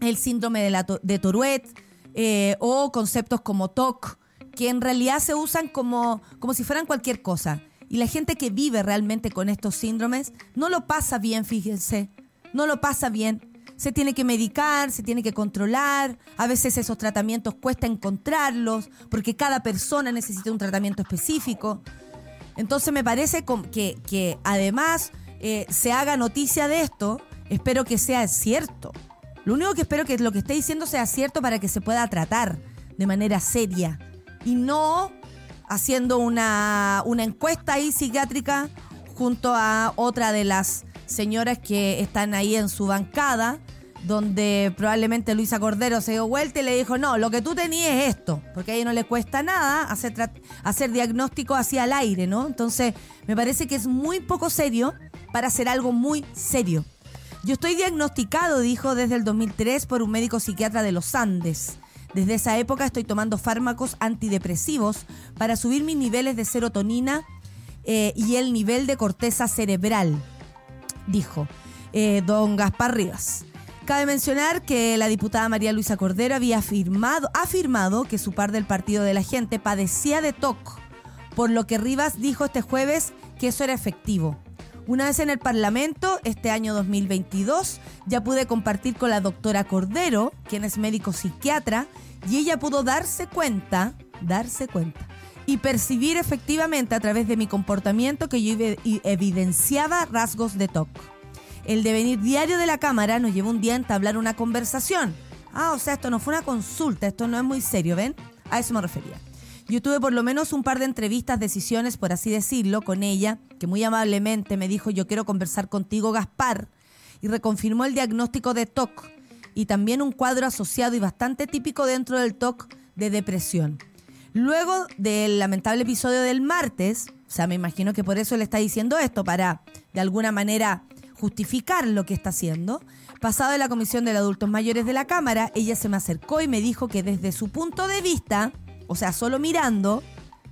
el síndrome de, la de Tourette eh, o conceptos como TOC, que en realidad se usan como, como si fueran cualquier cosa. Y la gente que vive realmente con estos síndromes no lo pasa bien, fíjense, no lo pasa bien. Se tiene que medicar, se tiene que controlar, a veces esos tratamientos cuesta encontrarlos, porque cada persona necesita un tratamiento específico. Entonces me parece que, que además eh, se haga noticia de esto, espero que sea cierto. Lo único que espero que lo que esté diciendo sea cierto para que se pueda tratar de manera seria y no haciendo una, encuesta ahí psiquiátrica junto a otra de las señoras que están ahí en su bancada, donde probablemente Luisa Cordero se dio vuelta y le dijo, no, lo que tú tenías es esto, porque a ella no le cuesta nada hacer, hacer diagnóstico hacia el aire, ¿no? Entonces, me parece que es muy poco serio para hacer algo muy serio. Yo estoy diagnosticado, dijo desde el 2003 por un médico psiquiatra de los Andes. Desde esa época estoy tomando fármacos antidepresivos para subir mis niveles de serotonina eh, y el nivel de corteza cerebral, dijo eh, don Gaspar Rivas. Cabe mencionar que la diputada María Luisa Cordero había afirmado, afirmado que su par del Partido de la Gente padecía de TOC, por lo que Rivas dijo este jueves que eso era efectivo. Una vez en el Parlamento, este año 2022, ya pude compartir con la doctora Cordero, quien es médico psiquiatra, y ella pudo darse cuenta, darse cuenta, y percibir efectivamente a través de mi comportamiento que yo evidenciaba rasgos de TOC. El devenir diario de la Cámara nos llevó un día a entablar una conversación. Ah, o sea, esto no fue una consulta, esto no es muy serio, ¿ven? A eso me refería. Yo tuve por lo menos un par de entrevistas, decisiones, por así decirlo, con ella, que muy amablemente me dijo, yo quiero conversar contigo, Gaspar, y reconfirmó el diagnóstico de TOC y también un cuadro asociado y bastante típico dentro del TOC de depresión. Luego del lamentable episodio del martes, o sea, me imagino que por eso le está diciendo esto, para de alguna manera justificar lo que está haciendo, pasado de la Comisión de Adultos Mayores de la Cámara, ella se me acercó y me dijo que desde su punto de vista, o sea, solo mirando,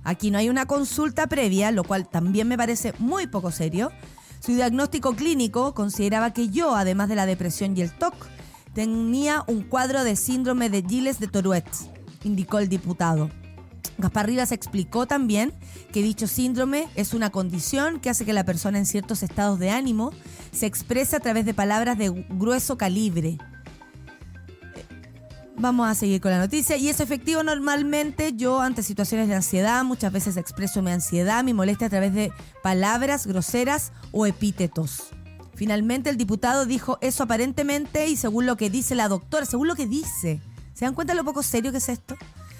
aquí no hay una consulta previa, lo cual también me parece muy poco serio. Su diagnóstico clínico consideraba que yo, además de la depresión y el TOC, tenía un cuadro de síndrome de Gilles de Tourette, indicó el diputado. Gaspar Rivas explicó también que dicho síndrome es una condición que hace que la persona en ciertos estados de ánimo se exprese a través de palabras de grueso calibre, Vamos a seguir con la noticia. Y es efectivo normalmente. Yo, ante situaciones de ansiedad, muchas veces expreso mi ansiedad, mi molestia a través de palabras groseras o epítetos. Finalmente, el diputado dijo eso aparentemente y según lo que dice la doctora, según lo que dice. ¿Se dan cuenta lo poco serio que es esto?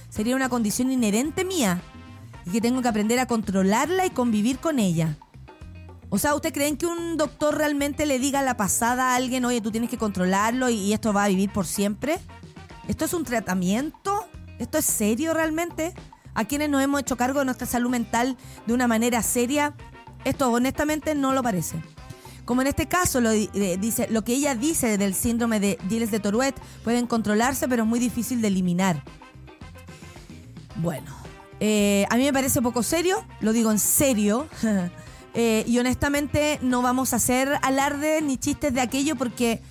Sería una condición inherente mía y que tengo que aprender a controlarla y convivir con ella. O sea, ¿usted creen que un doctor realmente le diga la pasada a alguien, oye, tú tienes que controlarlo y esto va a vivir por siempre? ¿Esto es un tratamiento? ¿Esto es serio realmente? ¿A quienes nos hemos hecho cargo de nuestra salud mental de una manera seria? Esto honestamente no lo parece. Como en este caso lo, eh, dice, lo que ella dice del síndrome de Gilles de Tourette pueden controlarse, pero es muy difícil de eliminar. Bueno, eh, a mí me parece poco serio, lo digo en serio. *laughs* Eh, y honestamente no vamos a hacer alarde ni chistes de aquello porque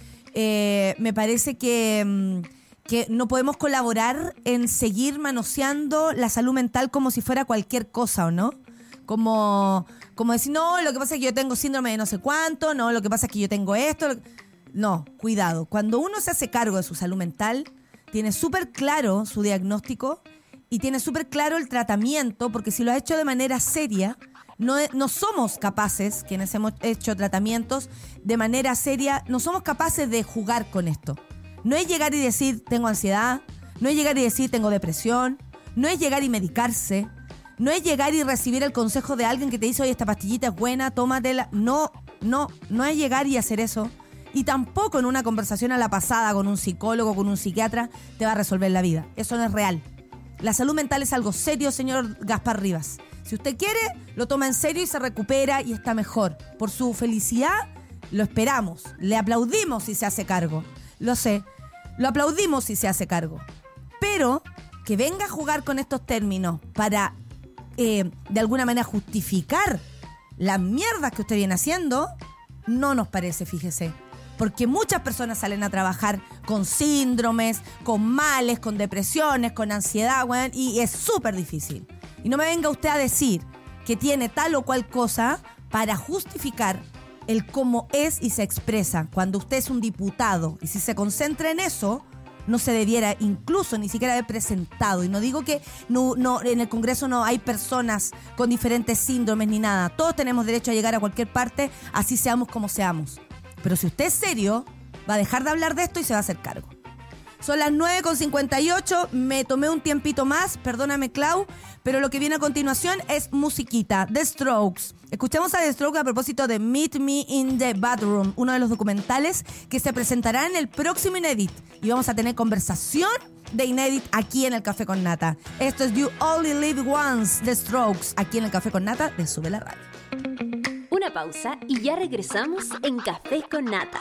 me parece que mm, que no podemos colaborar en seguir manoseando la salud mental como si fuera cualquier cosa, ¿o no? Como, como decir, no, lo que pasa es que yo tengo síndrome de no sé cuánto, no, lo que pasa es que yo tengo esto. No, cuidado. Cuando uno se hace cargo de su salud mental, tiene súper claro su diagnóstico y tiene súper claro el tratamiento, porque si lo ha hecho de manera seria, no, no, somos capaces, quienes hemos hecho tratamientos de manera seria, no somos capaces de jugar con esto. No es llegar y decir tengo ansiedad, no es llegar y decir tengo depresión, no es llegar y medicarse, no es llegar y recibir el consejo de alguien que te dice, oye, esta pastillita es buena, tómatela. No, no, no es llegar y hacer eso. Y tampoco en una conversación a la pasada con un psicólogo, con un psiquiatra, te va a resolver la vida. Eso no es real. La salud mental es algo serio, señor Gaspar Rivas. Si usted quiere, lo toma en serio y se recupera y está mejor. Por su felicidad, lo esperamos. Le aplaudimos si se hace cargo. Lo sé, lo aplaudimos si se hace cargo. Pero que venga a jugar con estos términos para, eh, de alguna manera, justificar las mierdas que usted viene haciendo, no nos parece, fíjese. Porque muchas personas salen a trabajar con síndromes, con males, con depresiones, con ansiedad, y es súper difícil. Y no me venga usted a decir que tiene tal o cual cosa para justificar el cómo es y se expresa cuando usted es un diputado. Y si se concentra en eso, no se debiera incluso ni siquiera haber presentado. Y no digo que no, no, en el Congreso no hay personas con diferentes síndromes ni nada. Todos tenemos derecho a llegar a cualquier parte, así seamos como seamos. Pero si usted es serio, va a dejar de hablar de esto y se va a hacer cargo. Son las 9.58, me tomé un tiempito más, perdóname Clau, pero lo que viene a continuación es musiquita, The Strokes. Escuchemos a The Strokes a propósito de Meet Me in the Bathroom, uno de los documentales que se presentará en el próximo Inédit. Y vamos a tener conversación de Inédit aquí en el Café con Nata. Esto es You Only Live Once, The Strokes, aquí en el Café con Nata de Sube la Radio. Una pausa y ya regresamos en Café con Nata.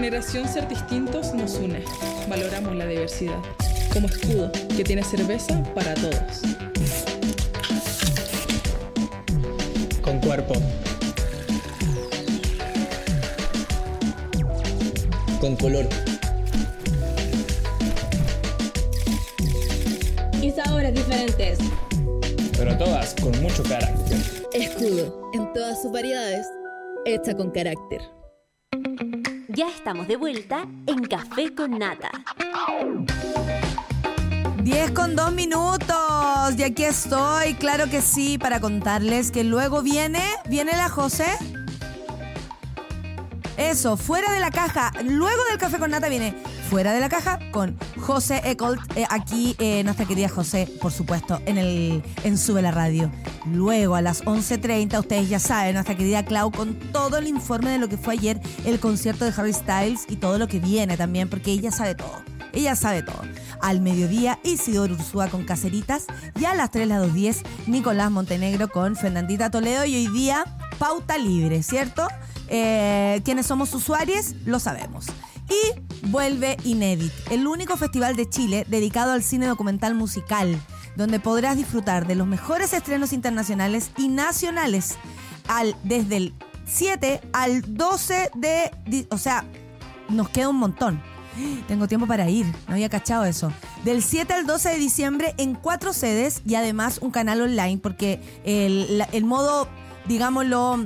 Generación ser distintos nos une. Valoramos la diversidad. Como escudo que tiene cerveza para todos. Con cuerpo. Con color. y sabores diferentes. Pero todas con mucho carácter. Escudo, en todas sus variedades, hecha con carácter. Ya estamos de vuelta en Café con Nata. 10 con 2 minutos. Y aquí estoy, claro que sí, para contarles que luego viene, viene la José. Eso, fuera de la caja. Luego del café con nata viene fuera de la caja con José Ecolt. eh, aquí eh, nuestra querida José, por supuesto, en el en Sube la Radio. Luego a las 11.30, ustedes ya saben, nuestra querida Clau con todo el informe de lo que fue ayer el concierto de Harry Styles y todo lo que viene también, porque ella sabe todo. Ella sabe todo. Al mediodía, Isidoro Ursúa con Caceritas. Y a las 3, las 2.10, Nicolás Montenegro con Fernandita Toledo. Y hoy día, Pauta Libre, ¿cierto? Eh, quienes somos usuarios, lo sabemos. Y vuelve Inédit, el único festival de Chile dedicado al cine documental musical, donde podrás disfrutar de los mejores estrenos internacionales y nacionales al, desde el 7 al 12 de... O sea, nos queda un montón. Tengo tiempo para ir, no había cachado eso. Del 7 al 12 de diciembre en cuatro sedes y además un canal online porque el, el modo, digámoslo,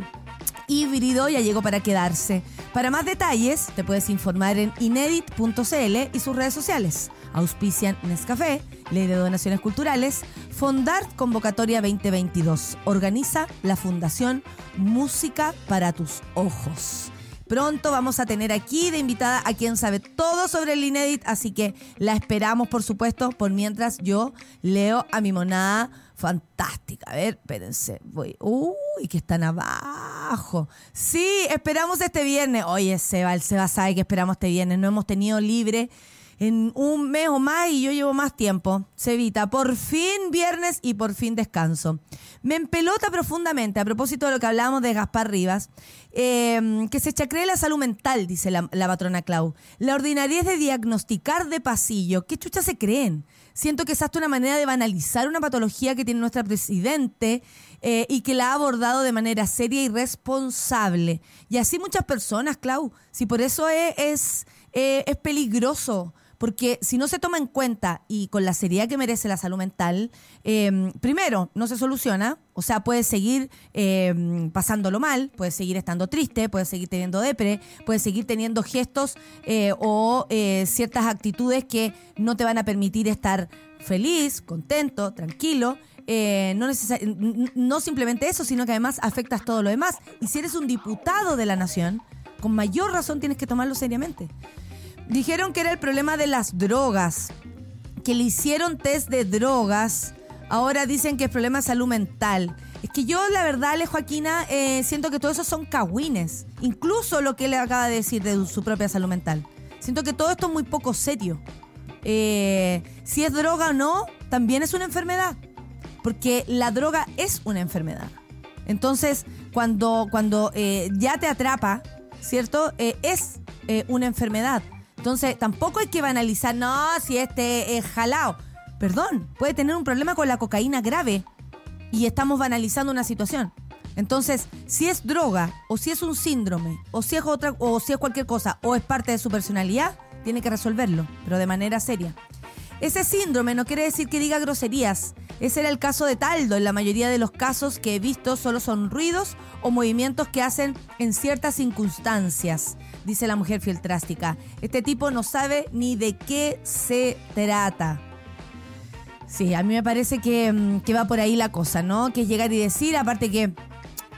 híbrido ya llegó para quedarse. Para más detalles, te puedes informar en inedit.cl y sus redes sociales. Auspician Nescafé, Ley de Donaciones Culturales, Fondart Convocatoria 2022. Organiza la Fundación Música para tus Ojos. Pronto vamos a tener aquí de invitada a quien sabe todo sobre el Inédit, así que la esperamos, por supuesto, por mientras yo leo a mi monada fantástica. A ver, espérense, voy. Uy, que están abajo. Sí, esperamos este viernes. Oye, Seba, el Seba sabe que esperamos este viernes. No hemos tenido libre en un mes o más y yo llevo más tiempo. Sevita, por fin viernes y por fin descanso. Me empelota profundamente a propósito de lo que hablábamos de Gaspar Rivas, eh, que se chacree la salud mental, dice la, la patrona Clau. La ordinariedad de diagnosticar de pasillo. ¿Qué chucha se creen? Siento que es hasta una manera de banalizar una patología que tiene nuestra presidente eh, y que la ha abordado de manera seria y responsable. Y así muchas personas, Clau. Si por eso es, es, eh, es peligroso. Porque si no se toma en cuenta y con la seriedad que merece la salud mental, eh, primero, no se soluciona. O sea, puedes seguir eh, pasándolo mal, puedes seguir estando triste, puedes seguir teniendo depre, puedes seguir teniendo gestos eh, o eh, ciertas actitudes que no te van a permitir estar feliz, contento, tranquilo. Eh, no, no simplemente eso, sino que además afectas todo lo demás. Y si eres un diputado de la nación, con mayor razón tienes que tomarlo seriamente. Dijeron que era el problema de las drogas, que le hicieron test de drogas, ahora dicen que es problema de salud mental. Es que yo, la verdad, Ale Joaquina, eh, siento que todo eso son cagüines. Incluso lo que él acaba de decir de su propia salud mental. Siento que todo esto es muy poco serio. Eh, si es droga o no, también es una enfermedad. Porque la droga es una enfermedad. Entonces, cuando, cuando eh, ya te atrapa, ¿cierto? Eh, es eh, una enfermedad. Entonces, tampoco hay que banalizar, no, si este es jalao. Perdón, puede tener un problema con la cocaína grave y estamos banalizando una situación. Entonces, si es droga, o si es un síndrome, o si es otra, o si es cualquier cosa, o es parte de su personalidad, tiene que resolverlo, pero de manera seria. Ese síndrome no quiere decir que diga groserías. Ese era el caso de Taldo. En la mayoría de los casos que he visto solo son ruidos o movimientos que hacen en ciertas circunstancias, dice la mujer filtrástica. Este tipo no sabe ni de qué se trata. Sí, a mí me parece que, mm, que va por ahí la cosa, ¿no? Que es llegar y decir, aparte que,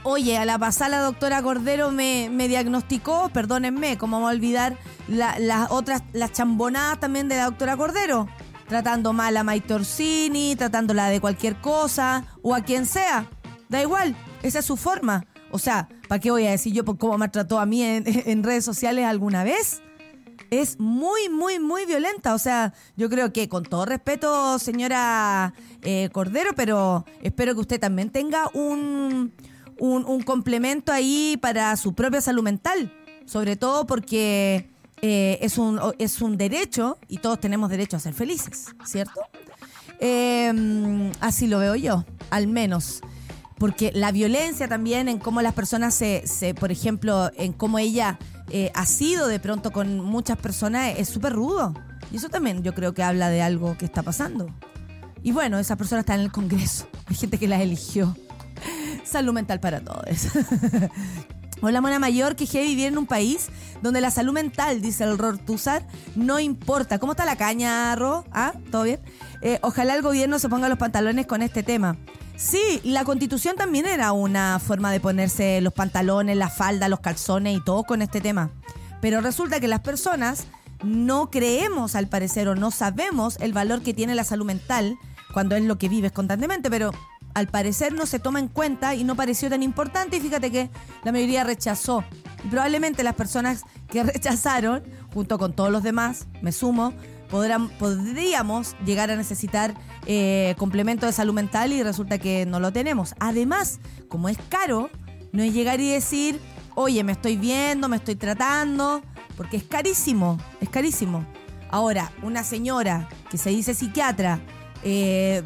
oye, a la pasada la doctora Cordero me, me diagnosticó, perdónenme, ¿cómo vamos a olvidar la- las otras, las chambonadas también de la doctora Cordero? Tratando mal a Maite Orsini, tratándola de cualquier cosa, o a quien sea. Da igual, esa es su forma. O sea, ¿para qué voy a decir yo por cómo me trató a mí *laughs* en, redes sociales alguna vez? Es muy, muy, muy violenta. O sea, yo creo que con todo respeto, señora eh, Cordero, pero espero que usted también tenga un, un, complemento ahí para su propia salud mental. Sobre todo porque eh, es, un, es un derecho y todos tenemos derecho a ser felices, ¿cierto? Eh, así lo veo yo, al menos. Porque la violencia también en cómo las personas se, se por ejemplo, en cómo ella eh, ha sido de pronto con muchas personas es súper rudo. Y eso también yo creo que habla de algo que está pasando. Y bueno, esas personas están en el Congreso. *laughs* Hay gente que las eligió. Salud mental para todos. *laughs* Hola, Mona Mayor, que heavy vivir en un país donde la salud mental, dice el Ror Tuzar, no importa. ¿Cómo está la caña, Ro? ¿Ah? ¿Todo bien? Eh, ojalá el gobierno se ponga los pantalones con este tema. Sí, la constitución también era una forma de ponerse los pantalones, la falda, los calzones y todo con este tema. Pero resulta que las personas no creemos, al parecer, o no sabemos el valor que tiene la salud mental cuando es lo que vives constantemente, pero al parecer no se toma en cuenta y no pareció tan importante y fíjate que la mayoría rechazó. Y probablemente las personas que *laughs* rechazaron, junto con todos los demás, me sumo, podrán, podríamos llegar a necesitar eh, complemento de salud mental y resulta que no lo tenemos. Además, como es caro, no es llegar y decir, oye, me estoy viendo, me estoy tratando, porque es carísimo, es carísimo. Ahora, una señora que se dice psiquiatra, eh,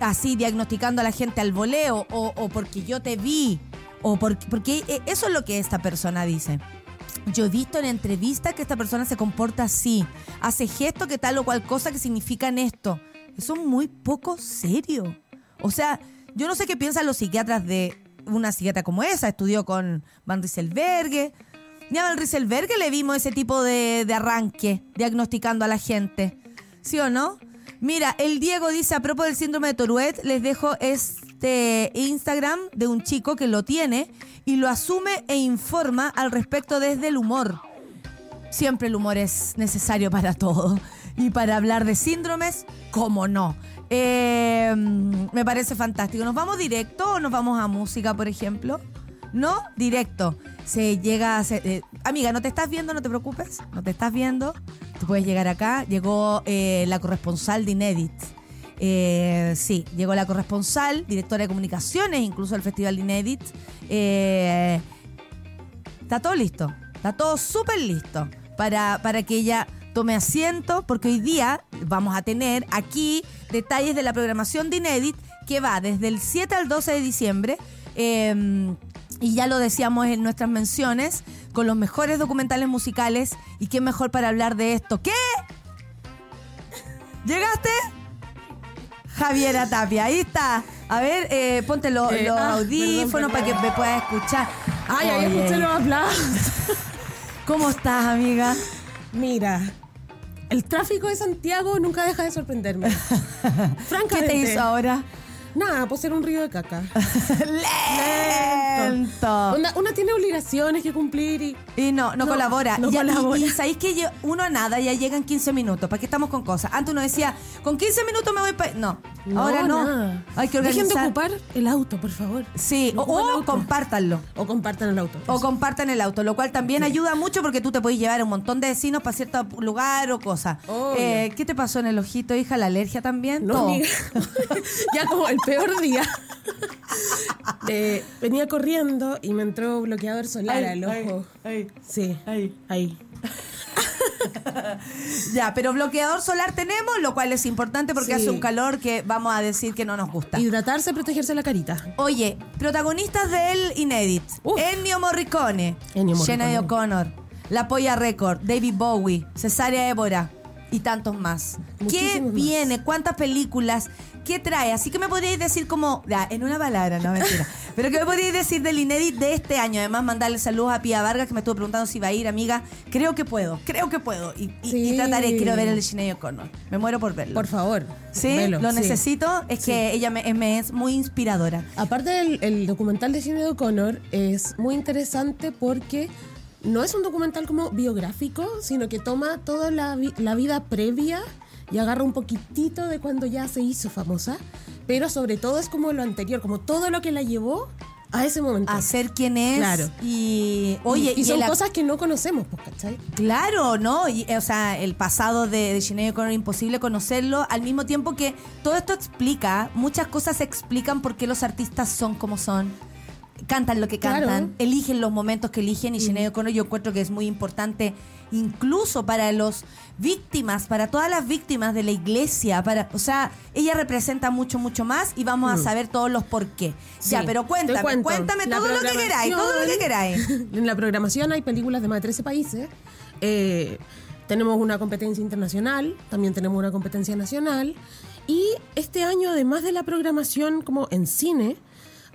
así diagnosticando a la gente al voleo, o, o porque yo te vi, o porque, porque eso es lo que esta persona dice. Yo he visto en entrevistas que esta persona se comporta así, hace gestos que tal o cual cosa que significan esto. Eso es muy poco serio. O sea, yo no sé qué piensan los psiquiatras de una psiquiatra como esa. Estudió con Van Rieselberghe. Ni a Van Rieselberghe le vimos ese tipo de, de arranque, diagnosticando a la gente. ¿Sí o no? Mira, el Diego dice, a propósito del síndrome de Tourette, les dejo este Instagram de un chico que lo tiene y lo asume e informa al respecto desde el humor. Siempre el humor es necesario para todo. Y para hablar de síndromes, ¿cómo no? Eh, me parece fantástico. ¿Nos vamos directo o nos vamos a música, por ejemplo? No, directo. Se llega eh, amiga, no te estás viendo, no te preocupes. No te estás viendo. Tú puedes llegar acá. Llegó eh, la corresponsal de Inédit. Eh, sí, llegó la corresponsal, directora de comunicaciones, incluso del Festival de Inédit. Eh, está todo listo. Está todo súper listo para, para que ella tome asiento, porque hoy día vamos a tener aquí detalles de la programación de Inédit que va desde el 7 al 12 de diciembre. eh, y ya lo decíamos en nuestras menciones, con los mejores documentales musicales. ¿Y qué mejor para hablar de esto? ¿Qué? ¿Llegaste? Javiera Tapia, ahí está. A ver, eh, ponte lo- Eh, los ah, audífonos perdón, para que me puedas escuchar. Ay, ahí escuché los aplausos. *laughs* ¿Cómo estás, amiga? Mira, el tráfico de Santiago nunca deja de sorprenderme. *laughs* ¿Qué te hizo ahora? Nada, pues ser un río de caca. *laughs* Lento. Una, una tiene obligaciones que cumplir y. Y no, no, No, colabora. no y, ya- y- colabora. y sabéis que uno nada, ya llegan 15 minutos. ¿Para qué estamos con cosas? Antes uno decía, con 15 minutos me voy para. No, ahora no. nada. Hay que Dejen de organizar. ocupar el auto, por favor. Sí, o, o compártanlo. O compartan el auto. O compartan el auto, lo cual también ayuda mucho porque tú te puedes llevar a un montón de vecinos para cierto lugar o cosas. Obvio. Eh, ¿Qué te pasó en el ojito, hija? ¿La alergia también? No, Todo. *laughs* *laughs* ya como el peor día. *laughs* Eh, venía corriendo y me entró bloqueador solar Ay, al ojo. ay. Sí, Ay. ahí. *laughs* Ya, pero bloqueador solar tenemos, lo cual es importante porque Sí. hace un calor que vamos a decir que no nos gusta. Hidratarse, protegerse la carita. Oye, protagonistas del Inédit. Uf. Ennio Morricone, Ennio Morricone. O'Connor, La Polla Record, David Bowie, Cesárea Évora y tantos más. ¿Qué Muchísimos viene? ¿Cuántas películas? ¿Qué trae? Así que me podríais decir como, ya, en una palabra, no mentira. *laughs* Pero ¿qué me podríais decir del Inédit de este año? Además, mandarle saludos a Pia Vargas, que me estuvo preguntando si va a ir, amiga. Creo que puedo, creo que puedo. Y, y- y Sí. trataré, quiero ver el Sinead O'Connor. Me muero por verlo. Por favor. Sí, velo, lo sí. necesito. Es que ella me, me es muy inspiradora. Aparte del el documental de Sinead O'Connor es muy interesante porque no es un documental como biográfico, sino que toma toda la, vi- la vida previa y agarra un poquitito de cuando ya se hizo famosa. pero sobre todo es como lo anterior, como todo lo que la llevó a ese momento. A ser quien es. Claro. Y, oye, y, son el cosas que no conocemos, pues, ¿cachai? Claro, ¿no? Y, o sea, el pasado de, de Sinead O'Connor, imposible conocerlo, al mismo tiempo que todo esto explica, muchas cosas explican por qué los artistas son como son. Cantan lo que Claro. cantan, eligen los momentos que eligen y Sinead O'Connor yo encuentro que es muy importante incluso para los víctimas, para todas las víctimas de la iglesia, para, o sea, ella representa mucho, mucho más y vamos a saber todos los por qué. Ya, Sí, pero te cuéntame, cuéntame La todo lo que queráis, todo lo que queráis. *laughs* En la programación hay películas de más de 13 países. Eh, tenemos una competencia internacional, también tenemos una competencia nacional. Y este año, además de la programación como en cine,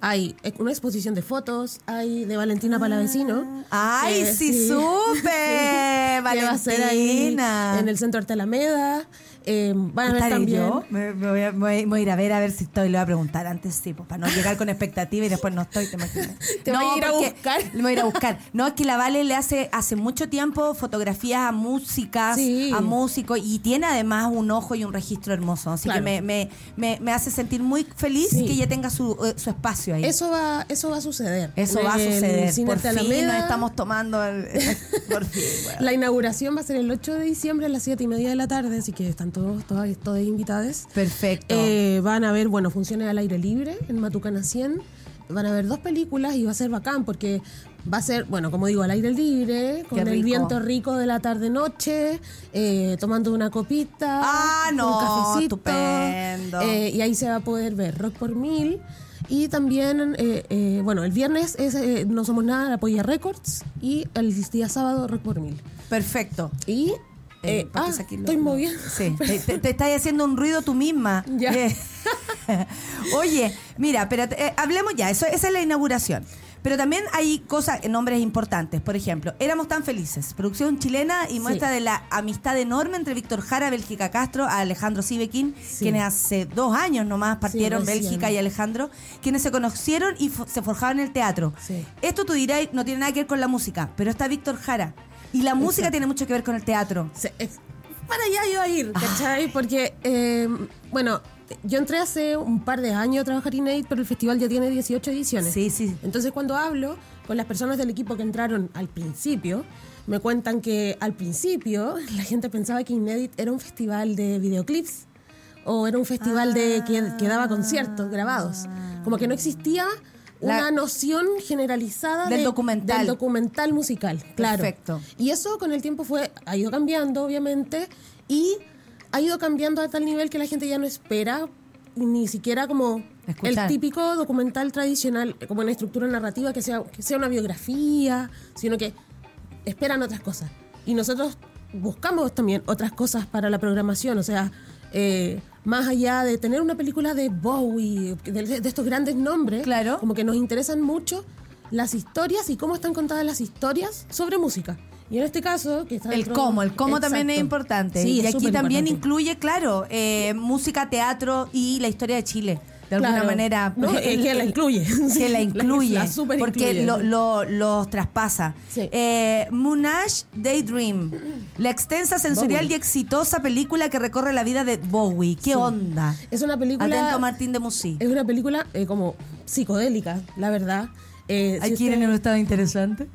hay una exposición de fotos, hay de Valentina Palavecino. Ay, que sí, supe, *laughs* que va a ser ahí Valentina. en el Centro Arte Alameda. Eh, van a ver ¿Estaré también... yo? Me, me voy a, me voy- a ir a ver a ver si estoy. Le voy a preguntar antes, sí, pues, para no llegar con expectativa y después no estoy, te imaginas. *laughs* Te no, voy a ir a buscar. Me voy a ir a buscar. No, es que la Vale le hace hace mucho tiempo fotografías a músicas, Sí. a músicos y tiene además un ojo y un registro hermoso. Así Claro. que me, me, me, me hace sentir muy feliz Sí. que ella tenga su, eh, su espacio ahí. Eso va, eso va a suceder. Eso En va a suceder. Por fin Alameda. nos estamos tomando el, por *laughs* fin. bueno. La inauguración va a ser el 8 de diciembre a las 7 y media de la tarde, así que están todos, todas, todas invitadas. Perfecto. Eh, van a ver, bueno, funciones al aire libre en Matucana 100. Van a ver dos películas y va a ser bacán porque va a ser, bueno, como digo, al aire libre, con el viento rico de la tarde-noche, eh, tomando una copita, Ah, no, un cafecito. estupendo. eh, y ahí se va a poder ver Rock por Mil. Y también, eh, bueno, el viernes es No Somos Nada, Apoya Records. Y el día sábado, Rock por Mil. Perfecto. Y. Eh, eh, ¿para qué ah, lo- estoy no? moviendo. Sí, *laughs* te, te- te estás haciendo un ruido tú misma. Ya. Eh, *laughs* Oye, mira, pero eh, hablemos ya, eso, esa es la inauguración. Pero también hay cosas, nombres importantes. Por ejemplo, Éramos tan felices, producción chilena y muestra de la amistad enorme entre Víctor Jara, Bélgica Castro, a Alejandro Sibekin, Sí. quienes hace dos años nomás partieron. Bélgica y Alejandro, quienes se conocieron y fo- se forjaron en el teatro. Esto tú dirás, no tiene nada que ver con la música, pero está Víctor Jara. Y la música tiene mucho que ver con el teatro. Para allá iba a ir, Ah. ¿cachai? Porque, eh, bueno, yo entré hace un par de años a trabajar en Aid, pero el festival ya tiene 18 ediciones. Sí, sí. Entonces, cuando hablo con las personas del equipo que entraron al principio, me cuentan que al principio la gente pensaba que Inédit era un festival de videoclips o era un festival de que, que daba conciertos grabados. Como que no existía una noción generalizada Del de- documental. del documental musical. Claro. Perfecto. Y eso con el tiempo fue ha ido cambiando, obviamente, y ha ido cambiando a tal nivel que la gente ya no espera ni siquiera como Escuchar. el típico documental tradicional, como en estructura narrativa, que sea, que sea una biografía, sino que esperan otras cosas. Y nosotros buscamos también otras cosas para la programación, o sea, eh, más allá de tener una película de Bowie, de, de estos grandes nombres, Claro. como que nos interesan mucho las historias y cómo están contadas las historias sobre música. Y en este caso, que está El cómo, el cómo también es importante. Sí, y es aquí también importante. incluye, claro, eh, música, teatro y la historia de Chile. De alguna Claro. manera. *laughs* No, es que la incluye. Que la *laughs* incluye. la porque incluye. lo- lo- los traspasa. Sí. Eh, Moonage Daydream. La extensa, sensorial Bowie. y exitosa película que recorre la vida de Bowie. ¿Qué Sí. onda? Es una película. Atento Martín de Musí. Es una película eh, como psicodélica, la verdad. Eh, ¿Hay si en un estado interesante?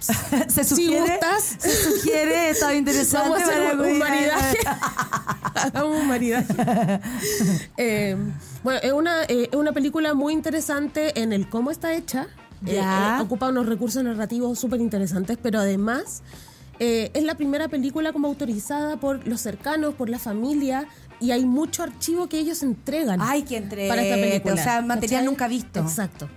Se Si sugiere, gustas. *laughs* se sugiere estado interesante Vamos a hacer un, un maridaje. *laughs* Hagamos un maridaje. *laughs* Eh, bueno, es una, eh, una película muy interesante en el cómo está hecha. Eh, Ya. eh, ocupa unos recursos narrativos súper interesantes, pero además eh, es la primera película como autorizada por los cercanos, por la familia, y hay mucho archivo que ellos entregan. Ay, que entre. para esta película. O sea, material ¿cachai? nunca visto. Exacto.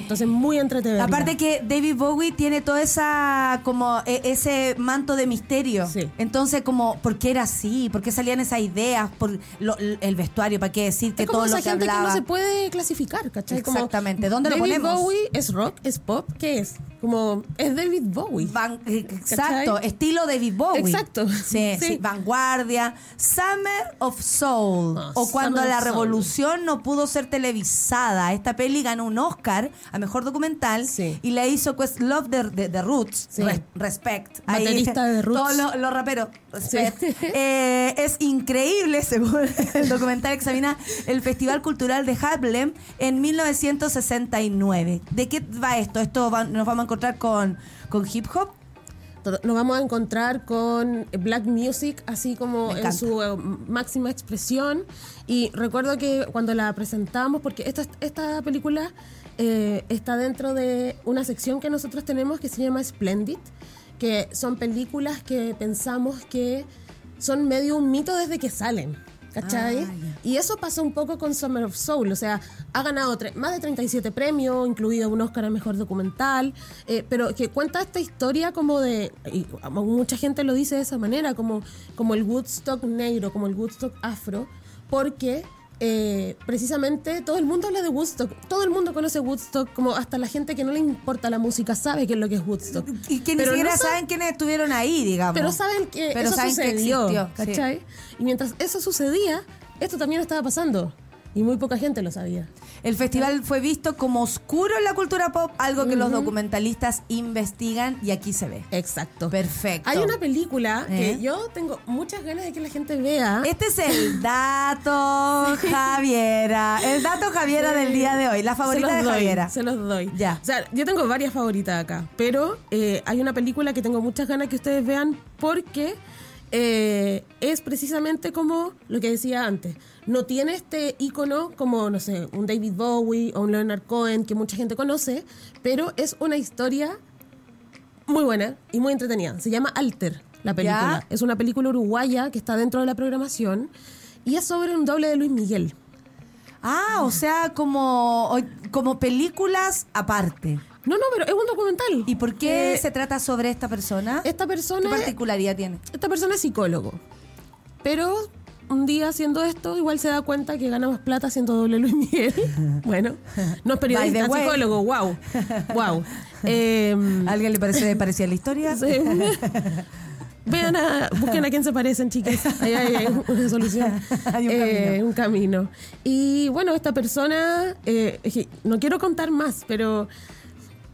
Entonces, muy entretenida. Aparte que David Bowie tiene toda esa como e- ese manto de misterio. Sí. Entonces como ¿por qué era así? ¿Por qué salían esas ideas? Por lo- el vestuario, ¿para qué decir que es como todo esa lo que gente hablaba? que no se puede clasificar, ¿cachai? Exactamente. ¿Dónde lo David ponemos? Bowie es rock, es pop, ¿qué es? como es David Bowie. Van- eh, exacto, ¿Cachai? estilo David Bowie. Exacto. Sí, *laughs* sí, Sí. vanguardia. Summer of Soul. Ah, o cuando Summer la Soul. revolución no pudo ser televisada. Esta peli ganó un Oscar a mejor documental Sí. y la hizo Quest Love de, de- de Roots. Sí. Re- respect. Baterista de Roots. Todos los, los raperos. Respect. Sí. Eh, es increíble, *laughs* según el documental examina el Festival Cultural de Harlem en 1969. ¿De qué va esto? Esto va- nos vamos a encontrar con, con hip hop. Nos vamos a encontrar con black music, así como en su eh, máxima expresión. Y recuerdo que cuando la presentamos, porque esta, esta película eh, está dentro de una sección que nosotros tenemos que se llama Splendid, que son películas que pensamos que son medio un mito desde que salen. ¿Cachai? Ah. Y eso pasa un poco con Summer of Soul, o sea, ha ganado más de 37 premios, incluido un Oscar a Mejor Documental, eh, pero que cuenta esta historia como de, y mucha gente lo dice de esa manera, como, como el Woodstock negro, como el Woodstock afro, porque eh, precisamente todo el mundo habla de Woodstock, todo el mundo conoce Woodstock, como hasta la gente que no le importa la música sabe qué es lo que es Woodstock. Y que ni Pero no siquiera sabe- saben quiénes estuvieron ahí, digamos. pero saben que Pero eso saben que sucedió, existió, sí. ¿cachai? Y mientras eso sucedía, esto también estaba pasando. Y muy poca gente lo sabía. El festival fue visto como oscuro en la cultura pop, algo que los documentalistas investigan y aquí se ve. Exacto. Perfecto. Hay una película ¿Eh? que yo tengo muchas ganas de que la gente vea. Este es el dato *laughs* Javiera. El dato Javiera del día de hoy. La Se favorita los de doy, Javiera. Se los doy. Ya. O sea, yo tengo varias favoritas acá, pero eh, hay una película que tengo muchas ganas que ustedes vean porque eh, es precisamente como lo que decía antes. No tiene este icono como, no sé, un David Bowie o un Leonard Cohen que mucha gente conoce, pero es una historia muy buena y muy entretenida. Se llama Alter, la película. Ya. Es una película uruguaya que está dentro de la programación y es sobre un doble de Luis Miguel. Ah, o sea, como, como películas aparte. No, no, pero es un documental. ¿Y por qué Eh, se trata sobre esta persona? Esta ¿Qué persona, particularidad tiene? esta persona es psicólogo, pero un día haciendo esto igual se da cuenta que gana más plata haciendo doble Luis Miguel. *laughs* bueno, no es periodista, psicólogo, wow, wow. Eh, ¿A alguien le parece parecía la historia? *laughs* sí. *laughs* Vean a, busquen a quién se parecen, chicas. Ahí hay, hay una solución. Hay un Eh, camino. un camino. Y bueno, esta persona, eh, no quiero contar más, pero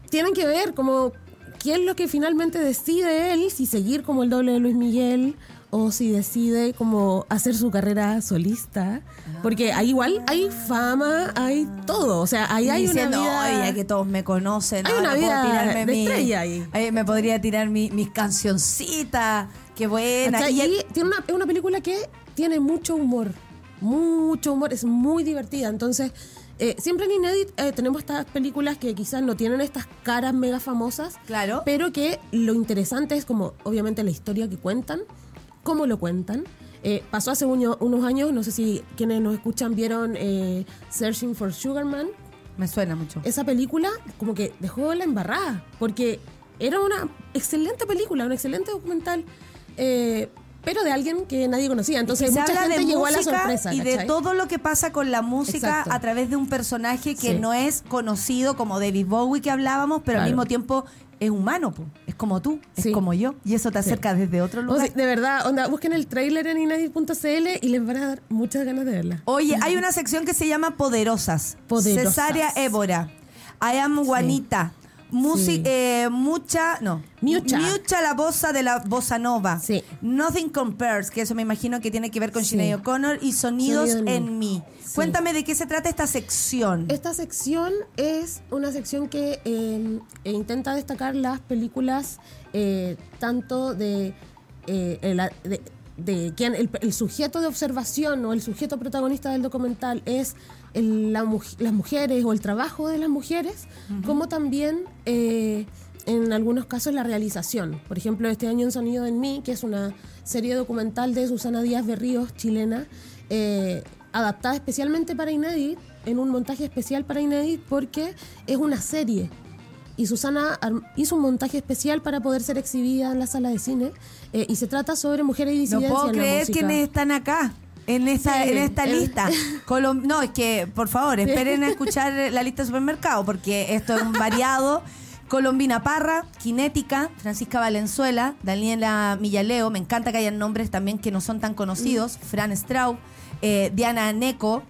tienen que ver como qué es lo que finalmente decide él, si seguir como el doble de Luis Miguel o si decide como hacer su carrera solista. Porque ahí igual hay fama, hay todo. O sea, ahí hay diciendo, una "Ay, vida... que todos me conocen. Hay ahora una vida tirarme de mi- estrella ahí. Me podría tirar mi- mis cancioncitas. Qué buena. Y Y tiene una, es una película que tiene mucho humor. Mucho humor, es muy divertida. Entonces, eh, siempre en Inédit eh, tenemos estas películas que quizás no tienen estas caras mega famosas. Claro. Pero que lo interesante es como, obviamente, la historia que cuentan, cómo lo cuentan. Eh, pasó hace unos años, no sé si quienes nos escuchan vieron eh, Searching for Sugarman. me suena mucho. Esa película como que dejó la embarrada, porque era una excelente película, un excelente documental, eh, pero de alguien que nadie conocía. Entonces se mucha gente de llegó a la sorpresa. y de todo lo que pasa con la música Exacto. a través de un personaje que Sí. no es conocido como David Bowie que hablábamos, pero al mismo tiempo es humano, po. es como tú, es Sí. como yo y eso te acerca desde otro O lugar. sea, de verdad, onda, busquen el tráiler en inadit.cl y les van a dar muchas ganas de verla. Oye, hay una sección que se llama Poderosas. Poderosas. Cesárea Évora. I am Juanita. Musi- eh, mucha, no. Miucha. Miucha la bossa de la bossa nova. Sí. Nothing Compares, que eso me imagino que tiene que ver con Sí. Sinead O'Connor y Sonidos Sonido en mí. Sí. Cuéntame de qué se trata esta sección. Esta sección es una sección que eh, eh, intenta destacar las películas eh, tanto de, eh, el- de, de quien el, el sujeto de observación o el sujeto protagonista del documental es el- la las mujeres o el trabajo de las mujeres, como también eh, en algunos casos la realización. Por ejemplo, este año en Sonido en mí, que es una serie documental de Susana Díaz Berríos, chilena, eh, adaptada especialmente para Inédit, en un montaje especial para Inédit, porque es una serie. Y Susana hizo un montaje especial para poder ser exhibida en la sala de cine. eh, y se trata sobre mujeres y No puedo en creer quiénes están acá. En esta, Sí, en esta el- lista. Colom- no, es que, por favor, esperen a escuchar la lista de supermercado, porque esto es un variado. Colombina Parra, Kinética, Francisca Valenzuela, Daniela Millaleo, me encanta que hayan nombres también que no son tan conocidos, Fran Straub, eh, Diana Neco,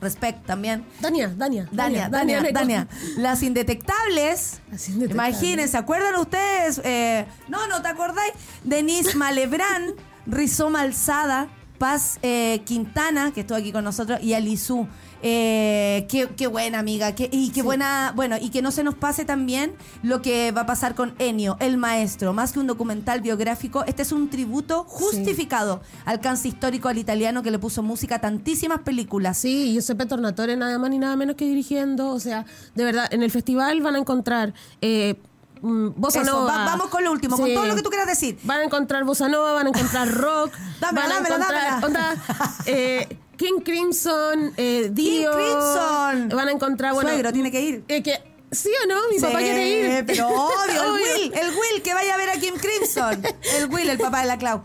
Respect también. Dania, Dania. Dania, Dania. Dania. Las indetectables. Las indetectables. Imagínense, ¿se acuerdan ustedes? Eh, no, no te acordáis. Denise Malebrán, Rizoma Alzada, Paz eh, Quintana, que estuvo aquí con nosotros, y Alizú. Eh, qué, qué buena amiga, qué- y qué buena, bueno, y que no se nos pase también lo que va a pasar con Ennio, el maestro, más que un documental biográfico, este es un tributo justificado al alcance histórico al italiano que le puso música a tantísimas películas. Sí, Giuseppe Tornatore nada más ni nada menos que dirigiendo. O sea, de verdad, en el festival van a encontrar eh, bossa Eso, nova. va- vamos con lo último, con Sí. todo lo que tú quieras decir. Van a encontrar bossa nova, van a encontrar *laughs* rock, Dámela, van a dámela, encontrar dámela. onda, *laughs* eh, King Crimson, eh, Dio, Crimson. van a encontrar bueno, Suegro, tiene que ir. eh, que sí o no, mi papá Sí, quiere ir, Pero obvio, el. *laughs* Will, el Will que vaya a ver a Kim Crimson. El Will, el papá de la Clau.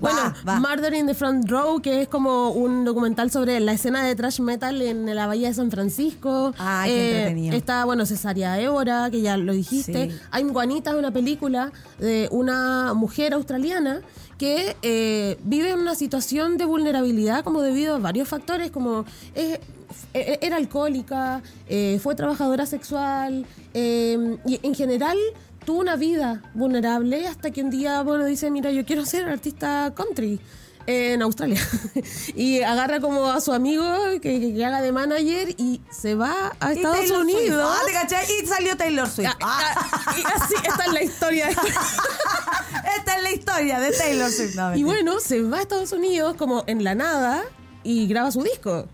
Bueno, Va, va. Murder in the Front Row, que es como un documental sobre la escena de thrash metal en la bahía de San Francisco. Eh, Ah, qué entretenido. Está, bueno, Cesárea Évora, que ya lo dijiste. Sí. Hay Juanita, una película de una mujer australiana que eh, vive en una situación de vulnerabilidad como debido a varios factores, como es- e- era alcohólica, eh, fue trabajadora sexual eh, y en general tuvo una vida vulnerable hasta que un día, bueno, dice, mira, yo quiero ser artista country en Australia. *laughs* y agarra como a su amigo que, que- que haga de manager y se va a Estados. Unidos. Ah, ¿te cachai? Y salió Taylor Swift. Ah, ah, y así, esta es la historia. *laughs* Esta es la historia de Taylor Swift. No, y bueno, se va a Estados Unidos como en la nada y graba su disco.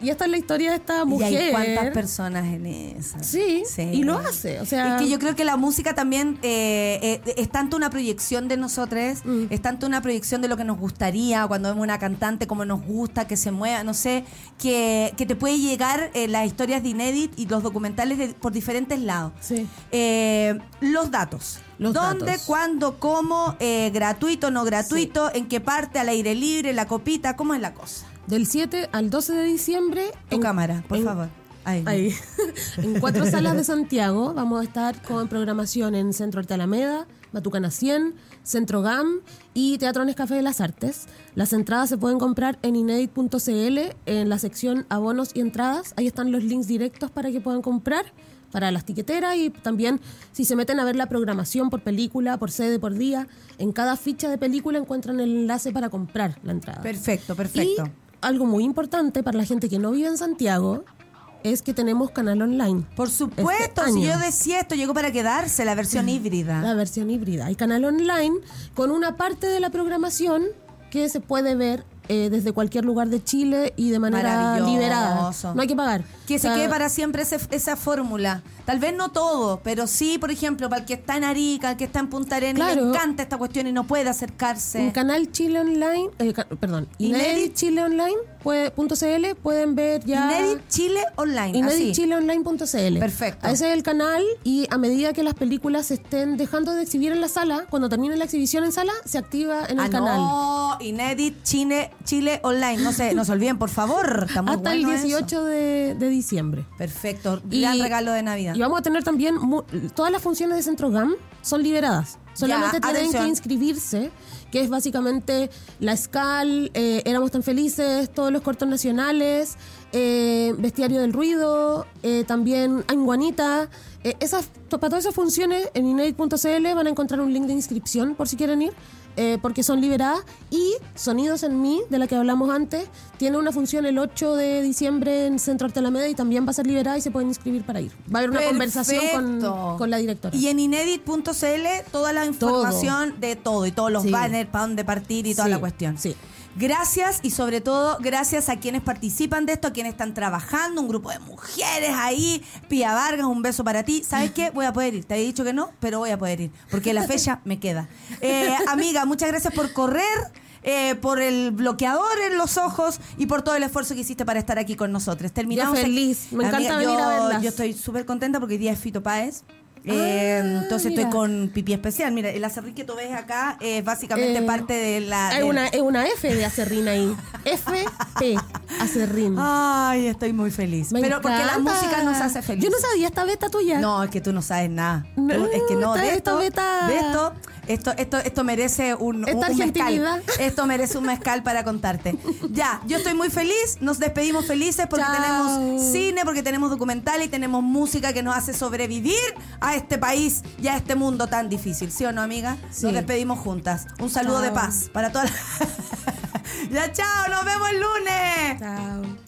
Y esta es la historia de esta Y mujer. hay cuántas personas en esa. Sí, y lo hace, o sea- Es que yo creo que la música también eh, eh, es tanto una proyección de nosotros, Mm. es tanto una proyección de lo que nos gustaría cuando vemos una cantante, como nos gusta, que se mueva, no sé, que, que te puede llegar eh, las historias de Inédit y los documentales de- por diferentes lados. Sí. Eh, los datos. Los ¿Dónde, datos. cuándo, cómo, eh, gratuito, no gratuito, en qué parte, al aire libre, la copita, cómo es la cosa? Del 7 al 12 de diciembre. Tu cámara, por favor. Ahí. Ahí. *laughs* en cuatro salas de Santiago vamos a estar con programación en Centro Arte Alameda, Matucana 100, Centro GAM y Teatro Nescafé de las Artes. Las entradas se pueden comprar en inedit.cl en la sección abonos y entradas. Ahí están los links directos para que puedan comprar para las tiqueteras y también si se meten a ver la programación por película, por sede, por día, en cada ficha de película encuentran el enlace para comprar la entrada. Perfecto, perfecto. Y algo muy importante para la gente que no vive en Santiago es que tenemos canal online. Por supuesto, Este si año. yo decía esto, llegó para quedarse la versión híbrida. La versión híbrida. Hay canal online con una parte de la programación que se puede ver eh, desde cualquier lugar de Chile y de manera liberada. No hay que pagar. Que se O sea, quede para siempre ese- esa fórmula. Tal vez no todo, pero sí, por ejemplo, para el que está en Arica, el que está en Punta Arenas, Claro. le encanta esta cuestión y no puede acercarse. En Canal Chile Online, eh, perdón, Inedit- Inedit Chile Online puede- punto .cl pueden ver ya Inedit Chile Online. así. ineditchileonline.cl. Perfecto. Ese es el canal y a medida que las películas se estén dejando de exhibir en la sala, cuando termine la exhibición en sala, se activa en el Ah, canal. no, Inedit Chile, Chile Online. No se, no se olviden, por favor. Está muy Hasta bueno el eso. 18 de, de diciembre. Perfecto. Y- Gran regalo de Navidad. Y vamos a tener también todas las funciones de Centro GAM son liberadas. Solamente tienen atención. que inscribirse, que es básicamente la SCAL, eh, Éramos tan felices, todos los cortos nacionales, eh, Bestiario del Ruido, eh, también Anguanita. Eh, esas, para todas esas funciones en inedit.cl van a encontrar un link de inscripción por si quieren ir. Eh, porque son liberadas y Sonidos en mí, de la que hablamos antes, tiene una función el 8 de diciembre en Centro Arte Alameda y también va a ser liberada y se pueden inscribir para ir. Va a haber una conversación con, con la directora. Y en inedit.cl toda la información de todo y todos los Sí. banners para dónde partir y toda Sí, la cuestión. sí. Gracias y sobre todo gracias a quienes participan de esto, a quienes están trabajando, un grupo de mujeres ahí. Pia Vargas, un beso para ti. ¿Sabes qué? Voy a poder ir. Te había dicho que no, pero voy a poder ir porque la fecha me queda. Eh, amiga, muchas gracias por correr. eh, por el bloqueador en los ojos y por todo el esfuerzo que hiciste para estar aquí con nosotros. Terminamos. Aquí- feliz. Me encanta Amiga, venir yo- a verlas. Yo estoy súper contenta porque hoy día es Fito Páez. Eh, entonces Ah, mira. estoy con pipí especial. Mira, el acerrín que tú ves acá es básicamente Eh, parte de la. Hay del- una, es una F de acerrín ahí. *laughs* FP, acerrín. Ay, estoy muy feliz. Me Pero porque la música nos hace feliz. Yo no sabía esta beta tuya. No, es que tú no sabes nada. No, es que no, esta- de esta esto, beta- de esto, esto, esto, esto merece un, un- Esta un mezcal. Esto merece un mezcal para contarte. Ya, yo estoy muy feliz, nos despedimos felices porque Chao. tenemos cine, porque tenemos documental y tenemos música que nos hace sobrevivir a este país y a este mundo tan difícil, ¿sí o no, amiga? Sí. Nos despedimos juntas. Un saludo de paz para todas. *laughs* ya, chao, nos vemos el lunes. Chao.